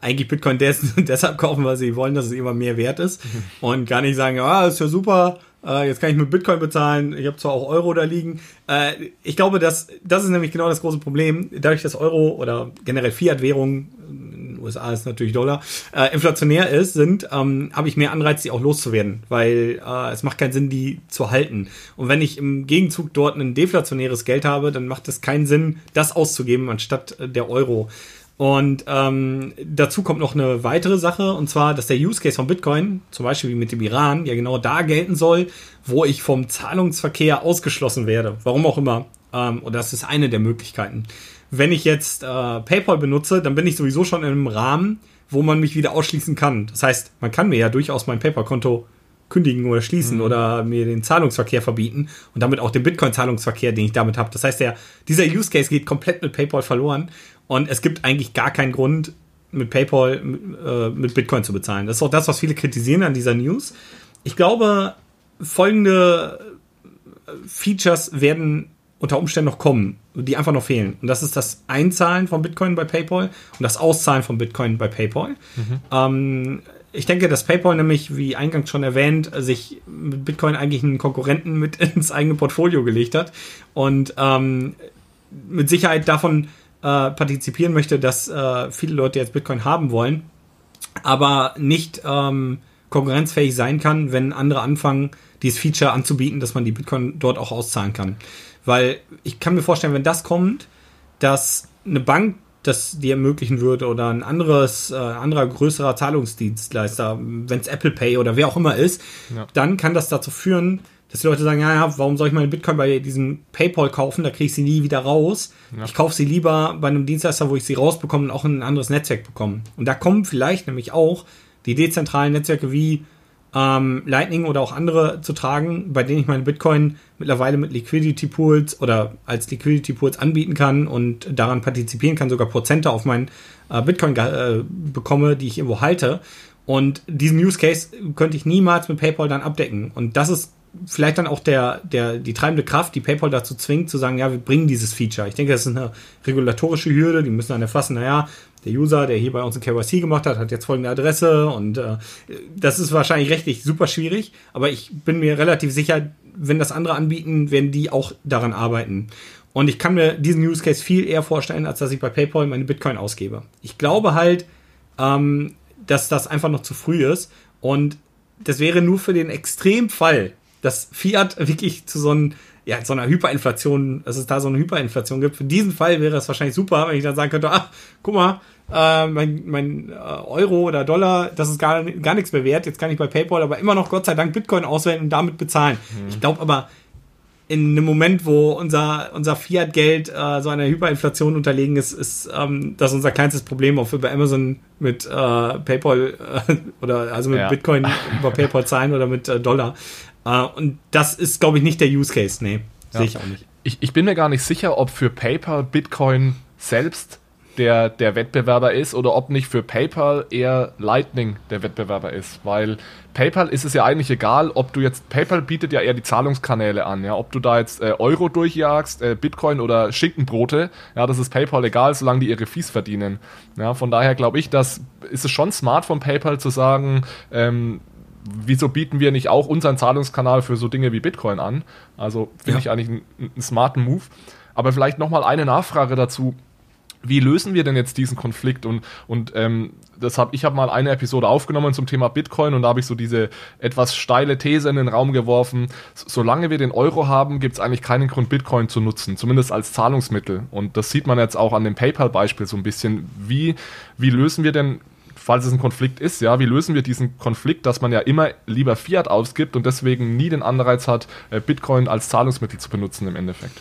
eigentlich Bitcoin des deshalb kaufen, weil sie wollen, dass es immer mehr wert ist mhm. und gar nicht sagen, ah, ist ja super, äh, jetzt kann ich mit Bitcoin bezahlen. Ich habe zwar auch Euro da liegen. Äh, ich glaube, dass das ist nämlich genau das große Problem. Dadurch, dass Euro oder generell Fiat-Währungen, in den USA ist natürlich Dollar, äh, inflationär ist, sind, ähm, habe ich mehr Anreiz, die auch loszuwerden, weil äh, es macht keinen Sinn, die zu halten. Und wenn ich im Gegenzug dort ein deflationäres Geld habe, dann macht es keinen Sinn, das auszugeben anstatt der Euro. Und ähm, dazu kommt noch eine weitere Sache, und zwar, dass der Use Case von Bitcoin, zum Beispiel wie mit dem Iran, ja genau da gelten soll, wo ich vom Zahlungsverkehr ausgeschlossen werde. Warum auch immer. Ähm, und das ist eine der Möglichkeiten. Wenn ich jetzt äh, PayPal benutze, dann bin ich sowieso schon in einem Rahmen, wo man mich wieder ausschließen kann. Das heißt, man kann mir ja durchaus mein PayPal-Konto kündigen oder schließen mhm. oder mir den Zahlungsverkehr verbieten und damit auch den Bitcoin-Zahlungsverkehr, den ich damit habe. Das heißt, der, dieser Use Case geht komplett mit PayPal verloren und es gibt eigentlich gar keinen Grund, mit PayPal äh, mit Bitcoin zu bezahlen. Das ist auch das, was viele kritisieren an dieser News. Ich glaube, folgende äh, Features werden unter Umständen noch kommen, die einfach noch fehlen. Und das ist das Einzahlen von Bitcoin bei PayPal und das Auszahlen von Bitcoin bei PayPal. Mhm. Ähm, ich denke, dass PayPal nämlich, wie eingangs schon erwähnt, sich mit Bitcoin eigentlich einen Konkurrenten mit ins eigene Portfolio gelegt hat und ähm, mit Sicherheit davon äh, partizipieren möchte, dass äh, viele Leute jetzt Bitcoin haben wollen, aber nicht ähm, konkurrenzfähig sein kann, wenn andere anfangen, dieses Feature anzubieten, dass man die Bitcoin dort auch auszahlen kann. Weil ich kann mir vorstellen, wenn das kommt, dass eine Bank das dir ermöglichen würde oder ein anderes, äh, anderer größerer Zahlungsdienstleister, wenn es Apple Pay oder wer auch immer ist, ja. dann kann das dazu führen, dass die Leute sagen, ja, ja, warum soll ich meine Bitcoin bei diesem PayPal kaufen? Da kriege ich sie nie wieder raus. Ja. Ich kaufe sie lieber bei einem Dienstleister, wo ich sie rausbekomme und auch in ein anderes Netzwerk bekomme. Und da kommen vielleicht nämlich auch die dezentralen Netzwerke wie ähm, Lightning oder auch andere zu tragen, bei denen ich meine Bitcoin mittlerweile mit Liquidity Pools oder als Liquidity Pools anbieten kann und daran partizipieren kann, sogar Prozente auf meinen äh, Bitcoin äh, bekomme, die ich irgendwo halte. Und diesen Use Case könnte ich niemals mit PayPal dann abdecken. Und das ist vielleicht dann auch der, der, die treibende Kraft, die PayPal dazu zwingt, zu sagen, ja, wir bringen dieses Feature. Ich denke, das ist eine regulatorische Hürde, die müssen dann erfassen, naja, der User, der hier bei uns ein KYC gemacht hat, hat jetzt folgende Adresse und äh, das ist wahrscheinlich rechtlich super schwierig, aber ich bin mir relativ sicher, wenn das andere anbieten, werden die auch daran arbeiten. Und ich kann mir diesen Use Case viel eher vorstellen, als dass ich bei PayPal meine Bitcoin ausgebe. Ich glaube halt, ähm, dass das einfach noch zu früh ist. Und das wäre nur für den Extremfall, dass Fiat wirklich zu so einem ja, so einer Hyperinflation, dass es da so eine Hyperinflation gibt. Für diesen Fall wäre es wahrscheinlich super, wenn ich dann sagen könnte, ach, guck mal, äh, mein, mein äh, Euro oder Dollar, das ist gar, gar nichts mehr wert. Jetzt kann ich bei PayPal aber immer noch Gott sei Dank Bitcoin auswählen und damit bezahlen. Mhm. Ich glaube aber, in einem Moment, wo unser, unser Fiat-Geld äh, so einer Hyperinflation unterlegen ist, ist ähm, das unser kleinstes Problem, ob wir bei Amazon mit äh, PayPal äh, oder also mit ja. Bitcoin über PayPal zahlen oder mit äh, Dollar. Äh, und das ist, glaube ich, nicht der Use Case. Nee, ja. sehe ich auch nicht. Ich, ich bin mir gar nicht sicher, ob für PayPal Bitcoin selbst der, der Wettbewerber ist oder ob nicht für PayPal eher Lightning der Wettbewerber ist. Weil PayPal ist es ja eigentlich egal, ob du jetzt, PayPal bietet ja eher die Zahlungskanäle an, ja, ob du da jetzt äh, Euro durchjagst, äh, Bitcoin oder Schinkenbrote, ja, das ist PayPal egal, solange die ihre Fees verdienen. Ja, von daher glaube ich, dass ist es schon smart von PayPal zu sagen, ähm, wieso bieten wir nicht auch unseren Zahlungskanal für so Dinge wie Bitcoin an? Also finde ja. ich eigentlich einen, einen smarten Move. Aber vielleicht nochmal eine Nachfrage dazu wie lösen wir denn jetzt diesen Konflikt? Und, und ähm, das hab, ich habe mal eine Episode aufgenommen zum Thema Bitcoin und da habe ich so diese etwas steile These in den Raum geworfen. Solange wir den Euro haben, gibt es eigentlich keinen Grund, Bitcoin zu nutzen, zumindest als Zahlungsmittel. Und das sieht man jetzt auch an dem PayPal-Beispiel so ein bisschen. Wie, wie lösen wir denn falls es ein Konflikt ist, ja, wie lösen wir diesen Konflikt, dass man ja immer lieber Fiat ausgibt und deswegen nie den Anreiz hat, äh, Bitcoin als Zahlungsmittel zu benutzen im Endeffekt?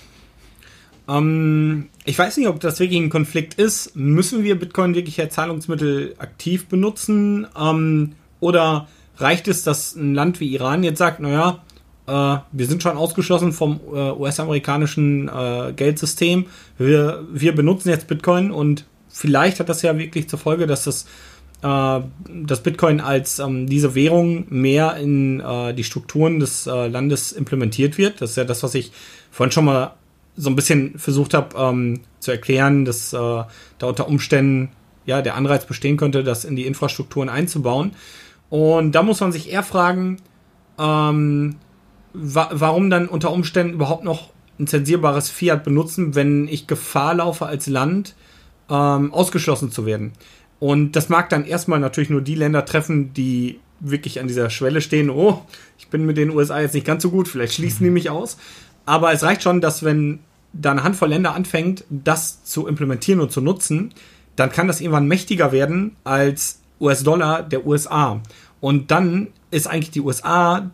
Ähm, ich weiß nicht, ob das wirklich ein Konflikt ist. Müssen wir Bitcoin wirklich als Zahlungsmittel aktiv benutzen? Ähm, oder reicht es, dass ein Land wie Iran jetzt sagt, naja, äh, wir sind schon ausgeschlossen vom äh, US-amerikanischen äh, Geldsystem. Wir, wir benutzen jetzt Bitcoin und vielleicht hat das ja wirklich zur Folge, dass das dass Bitcoin als ähm, diese Währung mehr in äh, die Strukturen des äh, Landes implementiert wird. Das ist ja das, was ich vorhin schon mal so ein bisschen versucht habe ähm, zu erklären, dass äh, da unter Umständen ja der Anreiz bestehen könnte, das in die Infrastrukturen einzubauen. Und da muss man sich eher fragen, ähm, wa warum dann unter Umständen überhaupt noch ein zensierbares Fiat benutzen, wenn ich Gefahr laufe als Land ähm, ausgeschlossen zu werden. Und das mag dann erstmal natürlich nur die Länder treffen, die wirklich an dieser Schwelle stehen, oh, ich bin mit den USA jetzt nicht ganz so gut, vielleicht schließen die mich aus. Aber es reicht schon, dass wenn da eine Handvoll Länder anfängt, das zu implementieren und zu nutzen, dann kann das irgendwann mächtiger werden als US-Dollar der USA. Und dann ist eigentlich die USA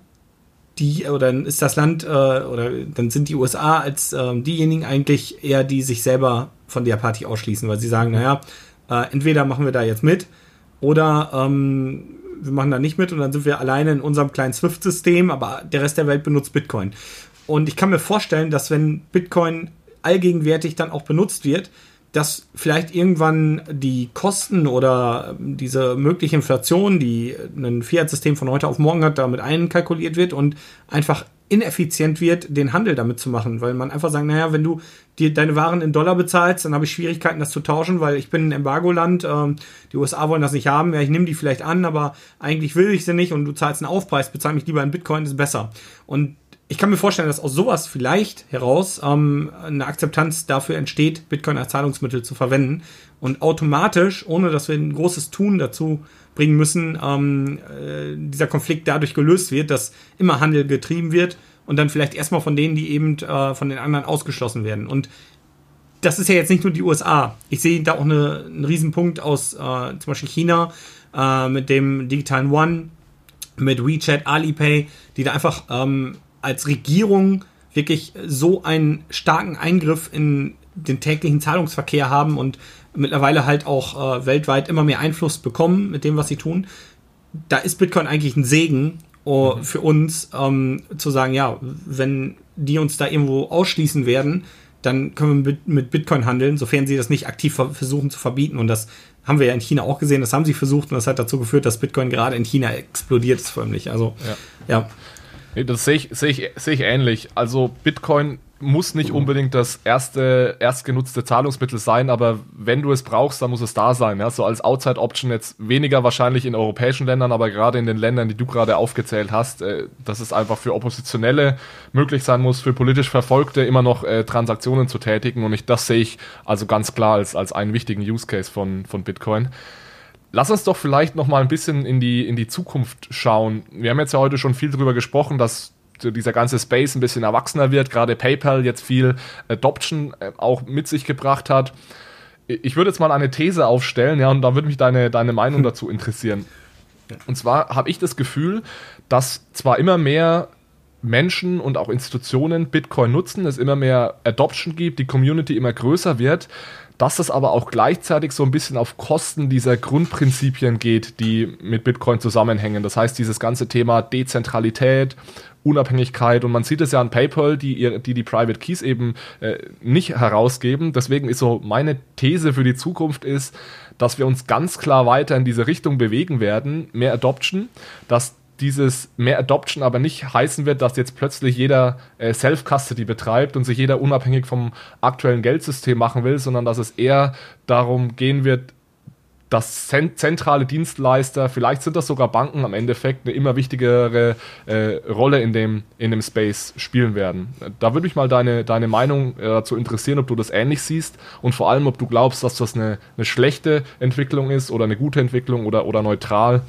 die, oder dann ist das Land, äh, oder dann sind die USA als äh, diejenigen eigentlich eher, die sich selber von der Party ausschließen, weil sie sagen, naja, äh, entweder machen wir da jetzt mit oder ähm, wir machen da nicht mit und dann sind wir alleine in unserem kleinen SWIFT-System, aber der Rest der Welt benutzt Bitcoin. Und ich kann mir vorstellen, dass wenn Bitcoin allgegenwärtig dann auch benutzt wird, dass vielleicht irgendwann die Kosten oder diese mögliche Inflation, die ein Fiat-System von heute auf morgen hat, damit einkalkuliert wird und einfach ineffizient wird, den Handel damit zu machen, weil man einfach sagt, naja, wenn du dir deine Waren in Dollar bezahlst, dann habe ich Schwierigkeiten, das zu tauschen, weil ich bin ein Embargo-Land, ähm, die USA wollen das nicht haben, ja, ich nehme die vielleicht an, aber eigentlich will ich sie nicht und du zahlst einen Aufpreis, bezahl mich lieber in Bitcoin, ist besser. Und ich kann mir vorstellen, dass aus sowas vielleicht heraus ähm, eine Akzeptanz dafür entsteht, Bitcoin als Zahlungsmittel zu verwenden und automatisch, ohne dass wir ein großes Tun dazu bringen müssen, ähm, äh, dieser Konflikt dadurch gelöst wird, dass immer Handel getrieben wird und dann vielleicht erstmal von denen, die eben äh, von den anderen ausgeschlossen werden. Und das ist ja jetzt nicht nur die USA. Ich sehe da auch eine, einen Riesenpunkt aus äh, zum Beispiel China äh, mit dem digitalen One, mit WeChat, Alipay, die da einfach ähm, als Regierung wirklich so einen starken Eingriff in den täglichen Zahlungsverkehr haben und mittlerweile halt auch äh, weltweit immer mehr Einfluss bekommen mit dem, was sie tun. Da ist Bitcoin eigentlich ein Segen uh, mhm. für uns, ähm, zu sagen, ja, wenn die uns da irgendwo ausschließen werden, dann können wir mit, mit Bitcoin handeln, sofern sie das nicht aktiv versuchen zu verbieten. Und das haben wir ja in China auch gesehen, das haben sie versucht und das hat dazu geführt, dass Bitcoin gerade in China explodiert ist förmlich. Also ja. ja. Das sehe ich, sehe ich, sehe ich ähnlich. Also Bitcoin muss nicht unbedingt das erste, erstgenutzte Zahlungsmittel sein, aber wenn du es brauchst, dann muss es da sein. Ja? So als Outside-Option jetzt weniger wahrscheinlich in europäischen Ländern, aber gerade in den Ländern, die du gerade aufgezählt hast, äh, dass es einfach für Oppositionelle möglich sein muss, für politisch Verfolgte immer noch äh, Transaktionen zu tätigen. Und ich, das sehe ich also ganz klar als, als einen wichtigen Use Case von, von Bitcoin. Lass uns doch vielleicht noch mal ein bisschen in die, in die Zukunft schauen. Wir haben jetzt ja heute schon viel darüber gesprochen, dass dieser ganze Space ein bisschen erwachsener wird, gerade PayPal jetzt viel Adoption äh, auch mit sich gebracht hat. Ich würde jetzt mal eine These aufstellen, ja, und da würde mich deine, deine Meinung dazu interessieren. Und zwar habe ich das Gefühl, dass zwar immer mehr Menschen und auch Institutionen Bitcoin nutzen, es immer mehr Adoption gibt, die Community immer größer wird, dass das aber auch gleichzeitig so ein bisschen auf Kosten dieser Grundprinzipien geht, die mit Bitcoin zusammenhängen. Das heißt, dieses ganze Thema Dezentralität, Unabhängigkeit und man sieht es ja an PayPal, die die, die Private Keys eben äh, nicht herausgeben. Deswegen ist so meine These für die Zukunft ist, dass wir uns ganz klar weiter in diese Richtung bewegen werden, mehr Adoption, dass dieses mehr Adoption aber nicht heißen wird, dass jetzt plötzlich jeder äh, Self-Custody betreibt und sich jeder unabhängig vom aktuellen Geldsystem machen will, sondern dass es eher darum gehen wird, dass zentrale Dienstleister, vielleicht sind das sogar Banken am Endeffekt, eine immer wichtigere äh, Rolle in dem, in dem Space spielen werden. Da würde mich mal deine, deine Meinung äh, dazu interessieren, ob du das ähnlich siehst und vor allem, ob du glaubst, dass das eine, eine schlechte Entwicklung ist oder eine gute Entwicklung oder, oder neutral.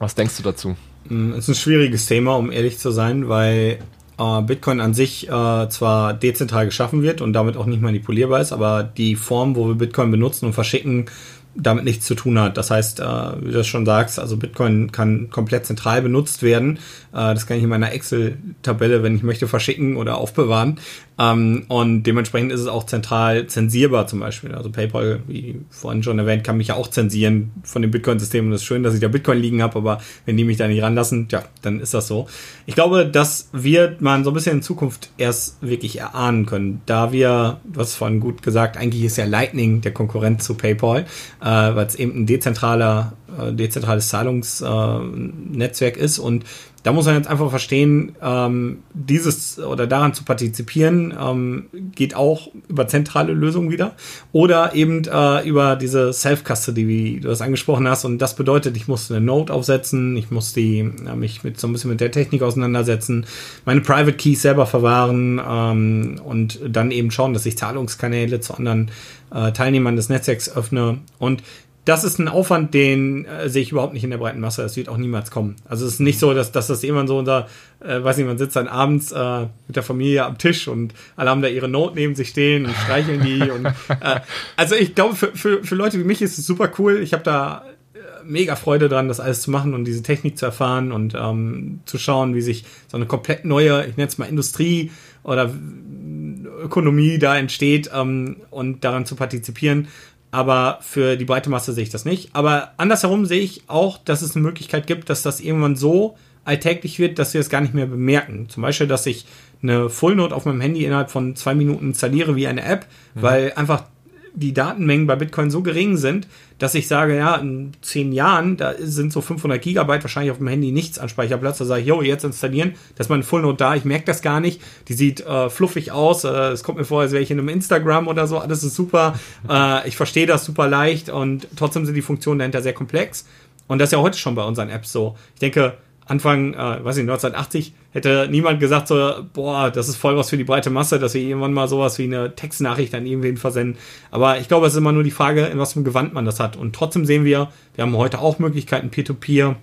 Was denkst du dazu? Mm, es ist ein schwieriges Thema, um ehrlich zu sein, weil äh, Bitcoin an sich äh, zwar dezentral geschaffen wird und damit auch nicht manipulierbar ist, aber die Form, wo wir Bitcoin benutzen und verschicken, damit nichts zu tun hat. Das heißt, äh, wie du das schon sagst, also Bitcoin kann komplett zentral benutzt werden. Äh, das kann ich in meiner Excel-Tabelle, wenn ich möchte, verschicken oder aufbewahren. Ähm, und dementsprechend ist es auch zentral zensierbar zum Beispiel. Also PayPal, wie vorhin schon erwähnt, kann mich ja auch zensieren von dem Bitcoin-System. Und es ist schön, dass ich da Bitcoin liegen habe, aber wenn die mich da nicht ranlassen, ja, dann ist das so. Ich glaube, das wird man so ein bisschen in Zukunft erst wirklich erahnen können. Da wir, hast vorhin gut gesagt, eigentlich ist ja Lightning der Konkurrent zu PayPal, äh, weil es eben ein dezentraler, äh, dezentrales Zahlungsnetzwerk ist und da muss man jetzt einfach verstehen, ähm, dieses oder daran zu partizipieren, ähm, geht auch über zentrale Lösungen wieder oder eben äh, über diese Self-Custody, wie du das angesprochen hast. Und das bedeutet, ich muss eine Node aufsetzen, ich muss die, äh, mich mit so ein bisschen mit der Technik auseinandersetzen, meine Private Keys selber verwahren ähm, und dann eben schauen, dass ich Zahlungskanäle zu anderen äh, Teilnehmern des Netzwerks öffne. Und das ist ein Aufwand, den äh, sehe ich überhaupt nicht in der breiten Masse. Das wird auch niemals kommen. Also es ist nicht so, dass, dass das jemand so unter, äh, weiß nicht, man sitzt dann abends äh, mit der Familie am Tisch und alle haben da ihre Note neben sich stehen und streicheln die. und, äh, also ich glaube, für, für, für Leute wie mich ist es super cool. Ich habe da äh, mega Freude dran, das alles zu machen und diese Technik zu erfahren und ähm, zu schauen, wie sich so eine komplett neue, ich nenne es mal Industrie oder Ökonomie da entsteht ähm, und daran zu partizipieren aber für die breite Masse sehe ich das nicht. Aber andersherum sehe ich auch, dass es eine Möglichkeit gibt, dass das irgendwann so alltäglich wird, dass wir es gar nicht mehr bemerken. Zum Beispiel, dass ich eine Full Note auf meinem Handy innerhalb von zwei Minuten installiere wie eine App, mhm. weil einfach die Datenmengen bei Bitcoin so gering sind, dass ich sage, ja, in zehn Jahren, da sind so 500 Gigabyte wahrscheinlich auf dem Handy nichts an Speicherplatz. Da sage ich, jo, jetzt installieren, das ist meine Full Note da, ich merke das gar nicht. Die sieht äh, fluffig aus, äh, es kommt mir vor, als wäre ich in einem Instagram oder so, alles ist super. Äh, ich verstehe das super leicht und trotzdem sind die Funktionen dahinter sehr komplex. Und das ist ja heute schon bei unseren Apps so. Ich denke, Anfang, äh, weiß ich, 1980 hätte niemand gesagt so, boah, das ist voll was für die breite Masse, dass wir irgendwann mal sowas wie eine Textnachricht an irgendwen versenden. Aber ich glaube, es ist immer nur die Frage, in was für einem Gewand man das hat. Und trotzdem sehen wir, wir haben heute auch Möglichkeiten, Peer-to-Peer,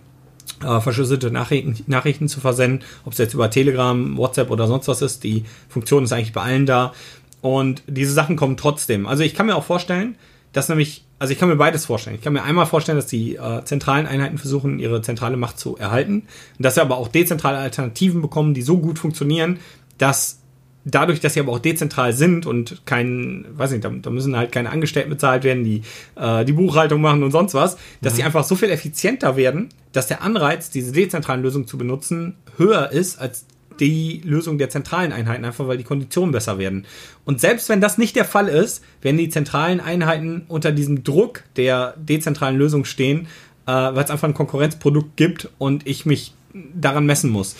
äh, verschlüsselte Nachrichten, Nachrichten zu versenden, ob es jetzt über Telegram, WhatsApp oder sonst was ist. Die Funktion ist eigentlich bei allen da. Und diese Sachen kommen trotzdem. Also ich kann mir auch vorstellen, dass nämlich also ich kann mir beides vorstellen. Ich kann mir einmal vorstellen, dass die äh, zentralen Einheiten versuchen, ihre zentrale Macht zu erhalten, dass sie aber auch dezentrale Alternativen bekommen, die so gut funktionieren, dass dadurch, dass sie aber auch dezentral sind und kein, weiß nicht, da, da müssen halt keine Angestellten bezahlt werden, die äh, die Buchhaltung machen und sonst was, dass mhm. sie einfach so viel effizienter werden, dass der Anreiz, diese dezentralen Lösungen zu benutzen, höher ist als die Lösung der zentralen Einheiten, einfach weil die Konditionen besser werden. Und selbst wenn das nicht der Fall ist, werden die zentralen Einheiten unter diesem Druck der dezentralen Lösung stehen, äh, weil es einfach ein Konkurrenzprodukt gibt und ich mich daran messen muss.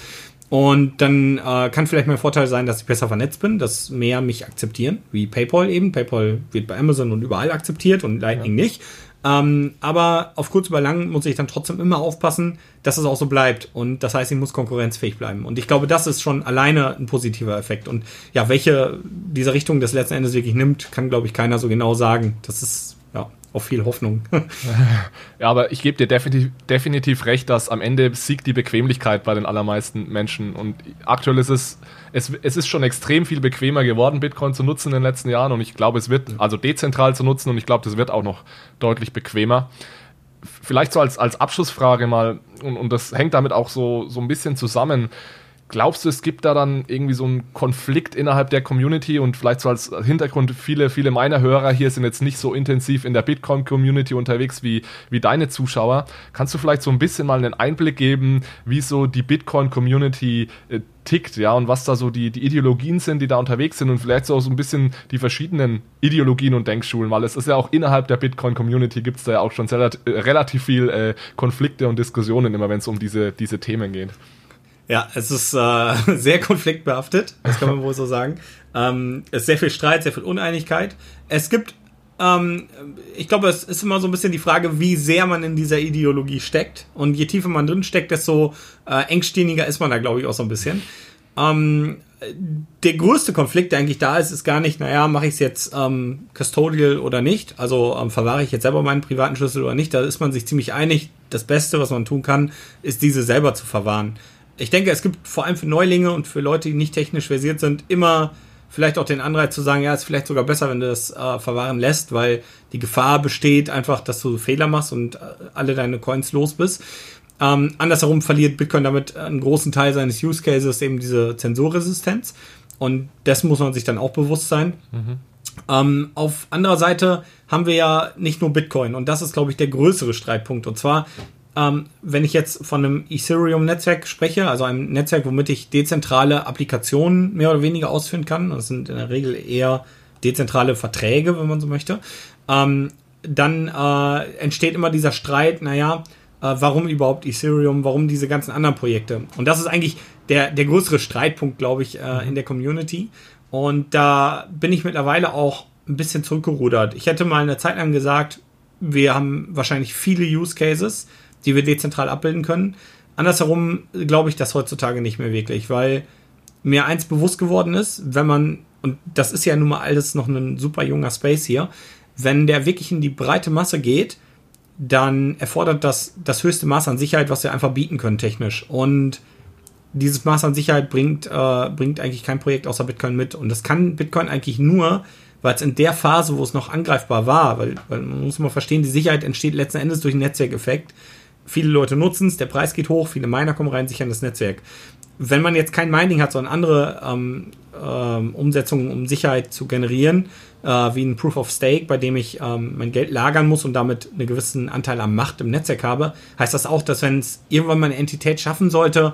Und dann äh, kann vielleicht mein Vorteil sein, dass ich besser vernetzt bin, dass mehr mich akzeptieren, wie PayPal eben. PayPal wird bei Amazon und überall akzeptiert und Lightning ja. nicht. Ähm, aber auf kurz über lang muss ich dann trotzdem immer aufpassen, dass es auch so bleibt. Und das heißt, ich muss konkurrenzfähig bleiben. Und ich glaube, das ist schon alleine ein positiver Effekt. Und ja, welche diese Richtung das letzten Endes wirklich nimmt, kann, glaube ich, keiner so genau sagen. Das ist, ja, auf viel Hoffnung. ja, aber ich gebe dir definitiv, definitiv recht, dass am Ende siegt die Bequemlichkeit bei den allermeisten Menschen. Und aktuell ist es, es, es ist schon extrem viel bequemer geworden, Bitcoin zu nutzen in den letzten Jahren. Und ich glaube, es wird, also dezentral zu nutzen, und ich glaube, das wird auch noch deutlich bequemer. Vielleicht so als, als Abschlussfrage mal, und, und das hängt damit auch so, so ein bisschen zusammen. Glaubst du, es gibt da dann irgendwie so einen Konflikt innerhalb der Community und vielleicht so als Hintergrund, viele, viele meiner Hörer hier sind jetzt nicht so intensiv in der Bitcoin-Community unterwegs wie, wie deine Zuschauer. Kannst du vielleicht so ein bisschen mal einen Einblick geben, wie so die Bitcoin-Community äh, tickt, ja, und was da so die, die Ideologien sind, die da unterwegs sind und vielleicht so so ein bisschen die verschiedenen Ideologien und Denkschulen, weil es ist ja auch innerhalb der Bitcoin-Community gibt es da ja auch schon sehr, äh, relativ viel äh, Konflikte und Diskussionen immer, wenn es um diese, diese Themen geht. Ja, es ist äh, sehr konfliktbehaftet, das kann man wohl so sagen. Ähm, es ist sehr viel Streit, sehr viel Uneinigkeit. Es gibt, ähm, ich glaube, es ist immer so ein bisschen die Frage, wie sehr man in dieser Ideologie steckt. Und je tiefer man drin steckt, desto äh, engstirniger ist man da, glaube ich, auch so ein bisschen. Ähm, der größte Konflikt, der eigentlich da ist, ist gar nicht, naja, mache ich es jetzt ähm, custodial oder nicht? Also ähm, verwahre ich jetzt selber meinen privaten Schlüssel oder nicht? Da ist man sich ziemlich einig. Das Beste, was man tun kann, ist diese selber zu verwahren ich denke, es gibt vor allem für Neulinge und für Leute, die nicht technisch versiert sind, immer vielleicht auch den Anreiz zu sagen, ja, ist vielleicht sogar besser, wenn du das äh, verwahren lässt, weil die Gefahr besteht einfach, dass du Fehler machst und äh, alle deine Coins los bist. Ähm, andersherum verliert Bitcoin damit einen großen Teil seines Use Cases, eben diese Zensurresistenz. Und das muss man sich dann auch bewusst sein. Mhm. Ähm, auf anderer Seite haben wir ja nicht nur Bitcoin und das ist, glaube ich, der größere Streitpunkt. Und zwar ähm, wenn ich jetzt von einem Ethereum-Netzwerk spreche, also einem Netzwerk, womit ich dezentrale Applikationen mehr oder weniger ausführen kann, das sind in der Regel eher dezentrale Verträge, wenn man so möchte, ähm, dann äh, entsteht immer dieser Streit, naja, äh, warum überhaupt Ethereum, warum diese ganzen anderen Projekte? Und das ist eigentlich der, der größere Streitpunkt, glaube ich, äh, in der Community. Und da bin ich mittlerweile auch ein bisschen zurückgerudert. Ich hätte mal eine Zeit lang gesagt, wir haben wahrscheinlich viele Use Cases, die wir dezentral abbilden können. Andersherum glaube ich das heutzutage nicht mehr wirklich, weil mir eins bewusst geworden ist, wenn man, und das ist ja nun mal alles noch ein super junger Space hier, wenn der wirklich in die breite Masse geht, dann erfordert das das höchste Maß an Sicherheit, was wir einfach bieten können technisch. Und dieses Maß an Sicherheit bringt, äh, bringt eigentlich kein Projekt außer Bitcoin mit. Und das kann Bitcoin eigentlich nur, weil es in der Phase, wo es noch angreifbar war, weil, weil man muss mal verstehen, die Sicherheit entsteht letzten Endes durch einen Netzwerkeffekt viele Leute nutzen es, der Preis geht hoch, viele Miner kommen rein, sichern das Netzwerk. Wenn man jetzt kein Mining hat, sondern andere ähm, ähm, Umsetzungen, um Sicherheit zu generieren, äh, wie ein Proof of Stake, bei dem ich ähm, mein Geld lagern muss und damit einen gewissen Anteil an Macht im Netzwerk habe, heißt das auch, dass wenn es irgendwann mal eine Entität schaffen sollte,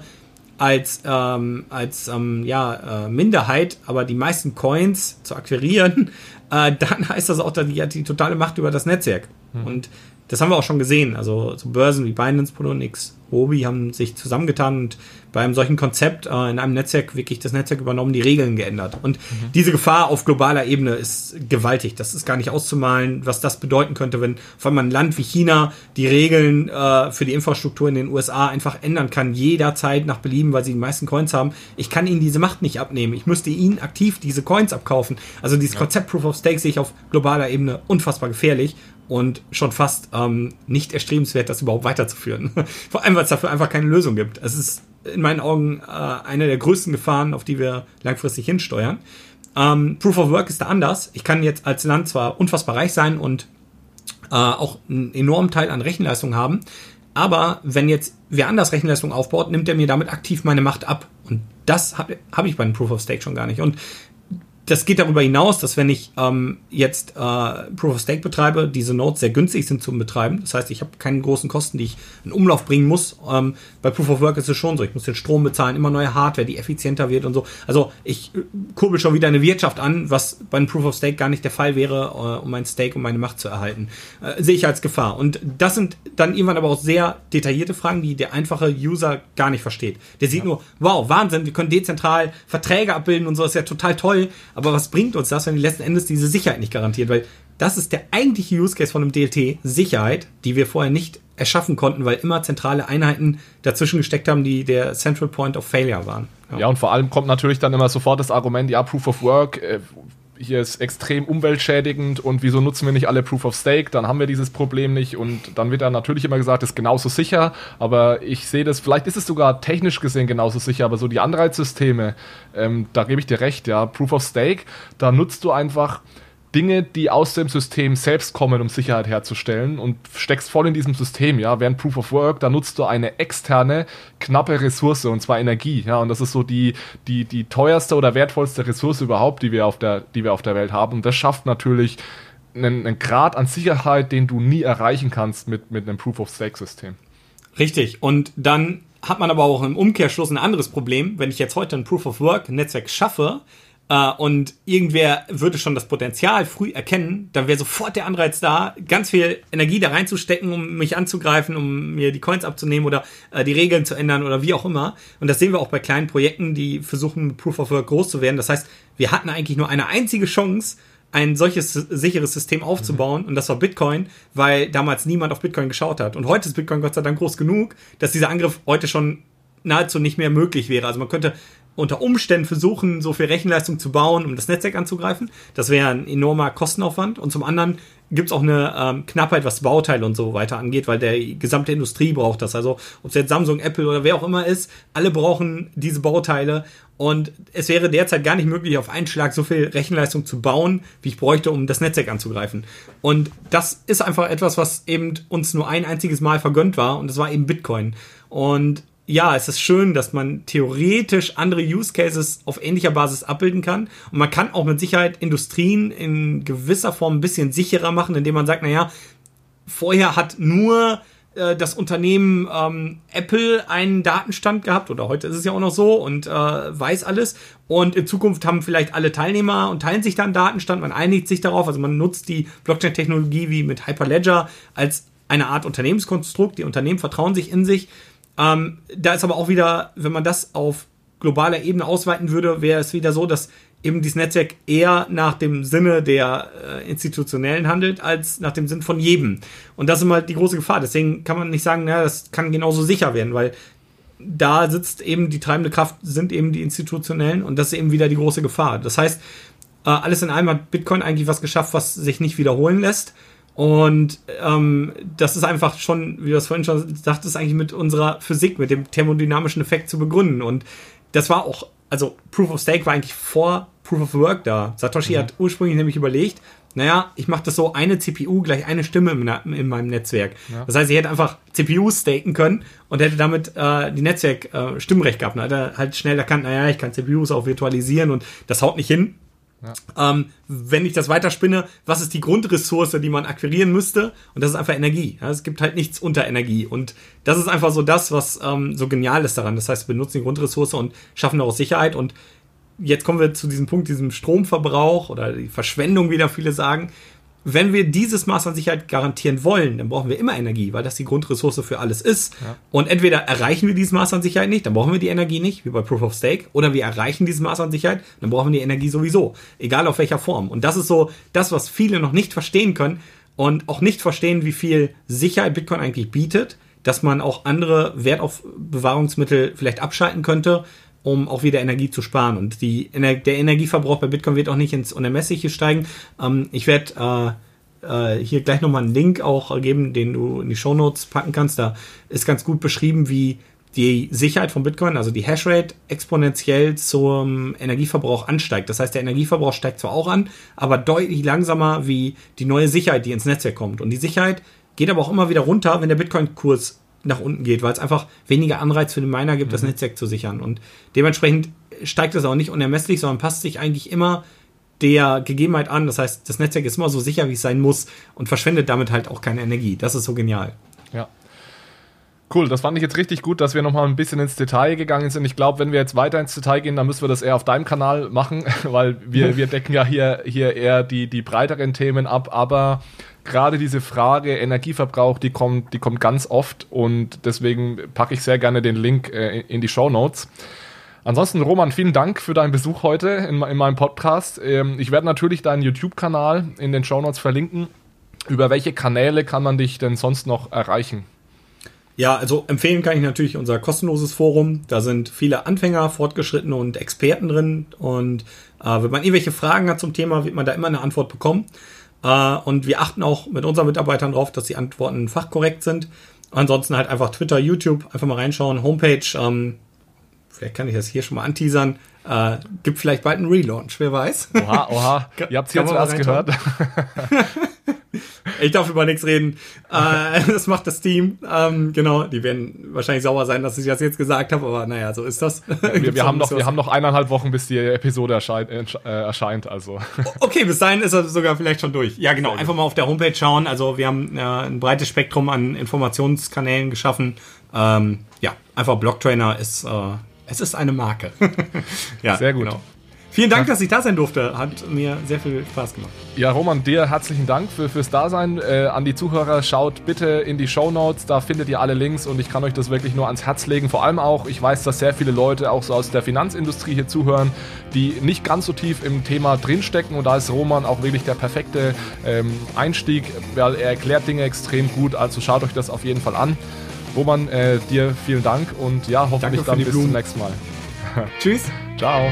als, ähm, als ähm, ja, äh, Minderheit, aber die meisten Coins zu akquirieren, äh, dann heißt das auch, dass die hat die totale Macht über das Netzwerk. Mhm. Und das haben wir auch schon gesehen. Also so Börsen wie Binance, Polonix, Obi haben sich zusammengetan und bei einem solchen Konzept äh, in einem Netzwerk wirklich das Netzwerk übernommen, die Regeln geändert. Und mhm. diese Gefahr auf globaler Ebene ist gewaltig. Das ist gar nicht auszumalen, was das bedeuten könnte, wenn vor allem ein Land wie China die Regeln äh, für die Infrastruktur in den USA einfach ändern kann, jederzeit nach Belieben, weil sie die meisten Coins haben. Ich kann ihnen diese Macht nicht abnehmen. Ich müsste ihnen aktiv diese Coins abkaufen. Also dieses ja. Konzept Proof of Stake sehe ich auf globaler Ebene unfassbar gefährlich und schon fast ähm, nicht erstrebenswert, das überhaupt weiterzuführen. Vor allem, weil es dafür einfach keine Lösung gibt. Es ist in meinen Augen äh, eine der größten Gefahren, auf die wir langfristig hinsteuern. Ähm, Proof of Work ist da anders. Ich kann jetzt als Land zwar unfassbar reich sein und äh, auch einen enormen Teil an Rechenleistung haben, aber wenn jetzt wer anders Rechenleistung aufbaut, nimmt er mir damit aktiv meine Macht ab. Und das habe hab ich bei einem Proof of Stake schon gar nicht. Und das geht darüber hinaus, dass wenn ich ähm, jetzt äh, Proof of Stake betreibe, diese Nodes sehr günstig sind zum Betreiben. Das heißt, ich habe keine großen Kosten, die ich in Umlauf bringen muss. Ähm, bei Proof of Work ist es schon so. Ich muss den Strom bezahlen, immer neue Hardware, die effizienter wird und so. Also ich äh, kurbel schon wieder eine Wirtschaft an, was bei einem Proof of Stake gar nicht der Fall wäre, äh, um mein Stake und meine Macht zu erhalten. Äh, sehe ich als Gefahr. Und das sind dann irgendwann aber auch sehr detaillierte Fragen, die der einfache User gar nicht versteht. Der sieht ja. nur, wow, Wahnsinn, wir können dezentral Verträge abbilden und so, ist ja total toll aber was bringt uns das, wenn letzten Endes diese Sicherheit nicht garantiert? Weil das ist der eigentliche Use Case von einem DLT, Sicherheit, die wir vorher nicht erschaffen konnten, weil immer zentrale Einheiten dazwischen gesteckt haben, die der Central Point of Failure waren. Ja, ja und vor allem kommt natürlich dann immer sofort das Argument, ja, Proof of Work, äh, hier ist extrem umweltschädigend und wieso nutzen wir nicht alle Proof of Stake, dann haben wir dieses Problem nicht. Und dann wird dann natürlich immer gesagt, ist genauso sicher, aber ich sehe das, vielleicht ist es sogar technisch gesehen genauso sicher, aber so die Anreizsysteme, ähm, da gebe ich dir recht, ja, Proof of Stake, da nutzt du einfach Dinge, die aus dem System selbst kommen, um Sicherheit herzustellen und steckst voll in diesem System, ja. Während Proof of Work, da nutzt du eine externe, knappe Ressource und zwar Energie, ja. Und das ist so die, die, die teuerste oder wertvollste Ressource überhaupt, die wir auf der, die wir auf der Welt haben. Und das schafft natürlich einen, einen Grad an Sicherheit, den du nie erreichen kannst mit, mit einem Proof of Stake System. Richtig. Und dann hat man aber auch im Umkehrschluss ein anderes Problem. Wenn ich jetzt heute ein Proof of Work Netzwerk schaffe, Uh, und irgendwer würde schon das Potenzial früh erkennen, dann wäre sofort der Anreiz da, ganz viel Energie da reinzustecken, um mich anzugreifen, um mir die Coins abzunehmen oder uh, die Regeln zu ändern oder wie auch immer. Und das sehen wir auch bei kleinen Projekten, die versuchen, mit Proof of Work groß zu werden. Das heißt, wir hatten eigentlich nur eine einzige Chance, ein solches sicheres System aufzubauen mhm. und das war Bitcoin, weil damals niemand auf Bitcoin geschaut hat. Und heute ist Bitcoin Gott sei Dank groß genug, dass dieser Angriff heute schon nahezu nicht mehr möglich wäre. Also man könnte unter Umständen versuchen, so viel Rechenleistung zu bauen, um das Netzwerk anzugreifen. Das wäre ein enormer Kostenaufwand. Und zum anderen gibt es auch eine ähm, Knappheit, was Bauteile und so weiter angeht, weil der gesamte Industrie braucht das. Also ob es jetzt Samsung, Apple oder wer auch immer ist, alle brauchen diese Bauteile. Und es wäre derzeit gar nicht möglich, auf einen Schlag so viel Rechenleistung zu bauen, wie ich bräuchte, um das Netzwerk anzugreifen. Und das ist einfach etwas, was eben uns nur ein einziges Mal vergönnt war. Und das war eben Bitcoin. Und ja, es ist schön, dass man theoretisch andere Use Cases auf ähnlicher Basis abbilden kann. Und man kann auch mit Sicherheit Industrien in gewisser Form ein bisschen sicherer machen, indem man sagt, naja, vorher hat nur äh, das Unternehmen ähm, Apple einen Datenstand gehabt, oder heute ist es ja auch noch so, und äh, weiß alles. Und in Zukunft haben vielleicht alle Teilnehmer und teilen sich dann Datenstand, man einigt sich darauf, also man nutzt die Blockchain-Technologie wie mit Hyperledger als eine Art Unternehmenskonstrukt. Die Unternehmen vertrauen sich in sich ähm, da ist aber auch wieder, wenn man das auf globaler Ebene ausweiten würde, wäre es wieder so, dass eben dieses Netzwerk eher nach dem Sinne der äh, Institutionellen handelt, als nach dem Sinn von jedem. Und das ist immer die große Gefahr. Deswegen kann man nicht sagen, na, das kann genauso sicher werden, weil da sitzt eben die treibende Kraft, sind eben die Institutionellen und das ist eben wieder die große Gefahr. Das heißt, äh, alles in allem hat Bitcoin eigentlich was geschafft, was sich nicht wiederholen lässt. Und ähm, das ist einfach schon, wie du es vorhin schon sagtest, eigentlich mit unserer Physik, mit dem thermodynamischen Effekt zu begründen. Und das war auch, also Proof of Stake war eigentlich vor Proof of Work da. Satoshi mhm. hat ursprünglich nämlich überlegt, naja, ich mache das so, eine CPU gleich eine Stimme in, in meinem Netzwerk. Ja. Das heißt, ich hätte einfach CPUs staken können und hätte damit äh, die Netzwerk äh, Stimmrecht gehabt. Dann hat er halt schnell erkannt, naja, ich kann CPUs auch virtualisieren und das haut nicht hin. Ähm, wenn ich das weiterspinne, was ist die Grundressource, die man akquirieren müsste? Und das ist einfach Energie. Ja, es gibt halt nichts unter Energie. Und das ist einfach so das, was ähm, so genial ist daran. Das heißt, wir benutzen die Grundressource und schaffen daraus Sicherheit. Und jetzt kommen wir zu diesem Punkt, diesem Stromverbrauch oder die Verschwendung, wie da viele sagen wenn wir dieses Maß an Sicherheit garantieren wollen, dann brauchen wir immer Energie, weil das die Grundressource für alles ist. Ja. Und entweder erreichen wir dieses Maß an Sicherheit nicht, dann brauchen wir die Energie nicht, wie bei Proof of Stake, oder wir erreichen dieses Maß an Sicherheit, dann brauchen wir die Energie sowieso, egal auf welcher Form. Und das ist so das, was viele noch nicht verstehen können und auch nicht verstehen, wie viel Sicherheit Bitcoin eigentlich bietet, dass man auch andere Wertaufbewahrungsmittel vielleicht abschalten könnte um auch wieder Energie zu sparen. Und die, der Energieverbrauch bei Bitcoin wird auch nicht ins Unermessliche steigen. Ähm, ich werde äh, äh, hier gleich nochmal einen Link auch geben, den du in die Show Notes packen kannst. Da ist ganz gut beschrieben, wie die Sicherheit von Bitcoin, also die Hashrate, exponentiell zum Energieverbrauch ansteigt. Das heißt, der Energieverbrauch steigt zwar auch an, aber deutlich langsamer wie die neue Sicherheit, die ins Netzwerk kommt. Und die Sicherheit geht aber auch immer wieder runter, wenn der Bitcoin-Kurs nach unten geht, weil es einfach weniger Anreiz für den Miner gibt, mhm. das Netzwerk zu sichern. Und dementsprechend steigt das auch nicht unermesslich, sondern passt sich eigentlich immer der Gegebenheit an. Das heißt, das Netzwerk ist immer so sicher, wie es sein muss und verschwendet damit halt auch keine Energie. Das ist so genial. Ja. Cool, das fand ich jetzt richtig gut, dass wir nochmal ein bisschen ins Detail gegangen sind. Ich glaube, wenn wir jetzt weiter ins Detail gehen, dann müssen wir das eher auf deinem Kanal machen, weil wir, wir decken ja hier, hier eher die, die breiteren Themen ab. Aber gerade diese Frage Energieverbrauch, die kommt, die kommt ganz oft und deswegen packe ich sehr gerne den Link äh, in die Show Notes. Ansonsten, Roman, vielen Dank für deinen Besuch heute in, in meinem Podcast. Ähm, ich werde natürlich deinen YouTube-Kanal in den Show Notes verlinken. Über welche Kanäle kann man dich denn sonst noch erreichen? Ja, also empfehlen kann ich natürlich unser kostenloses Forum. Da sind viele Anfänger, Fortgeschrittene und Experten drin. Und äh, wenn man irgendwelche Fragen hat zum Thema, wird man da immer eine Antwort bekommen. Äh, und wir achten auch mit unseren Mitarbeitern darauf, dass die Antworten fachkorrekt sind. Ansonsten halt einfach Twitter, YouTube, einfach mal reinschauen, Homepage. Ähm, vielleicht kann ich das hier schon mal anteasern. Äh, gibt vielleicht bald einen Relaunch, wer weiß. Oha, oha. Ihr habt es hier zuerst gehört. ich darf über nichts reden. Äh, das macht das Team. Ähm, genau, die werden wahrscheinlich sauer sein, dass ich das jetzt gesagt habe, aber naja, so ist das. wir, wir haben noch, wir haben noch eineinhalb Wochen, bis die Episode erscheint. Äh, erscheint also. Okay, bis dahin ist er sogar vielleicht schon durch. Ja, genau. Einfach mal auf der Homepage schauen. Also wir haben äh, ein breites Spektrum an Informationskanälen geschaffen. Ähm, ja, einfach Blocktrainer ist äh, es ist eine Marke. ja, sehr gut. Genau. Vielen Dank, dass ich da sein durfte. Hat mir sehr viel Spaß gemacht. Ja, Roman, dir herzlichen Dank für, fürs Dasein. Äh, an die Zuhörer, schaut bitte in die Show Notes, da findet ihr alle Links und ich kann euch das wirklich nur ans Herz legen. Vor allem auch, ich weiß, dass sehr viele Leute auch so aus der Finanzindustrie hier zuhören, die nicht ganz so tief im Thema drinstecken und da ist Roman auch wirklich der perfekte ähm, Einstieg, weil er erklärt Dinge extrem gut. Also schaut euch das auf jeden Fall an. Roman, äh, dir vielen Dank und ja, hoffentlich dann bis Blumen. zum nächsten Mal. Tschüss. Ciao.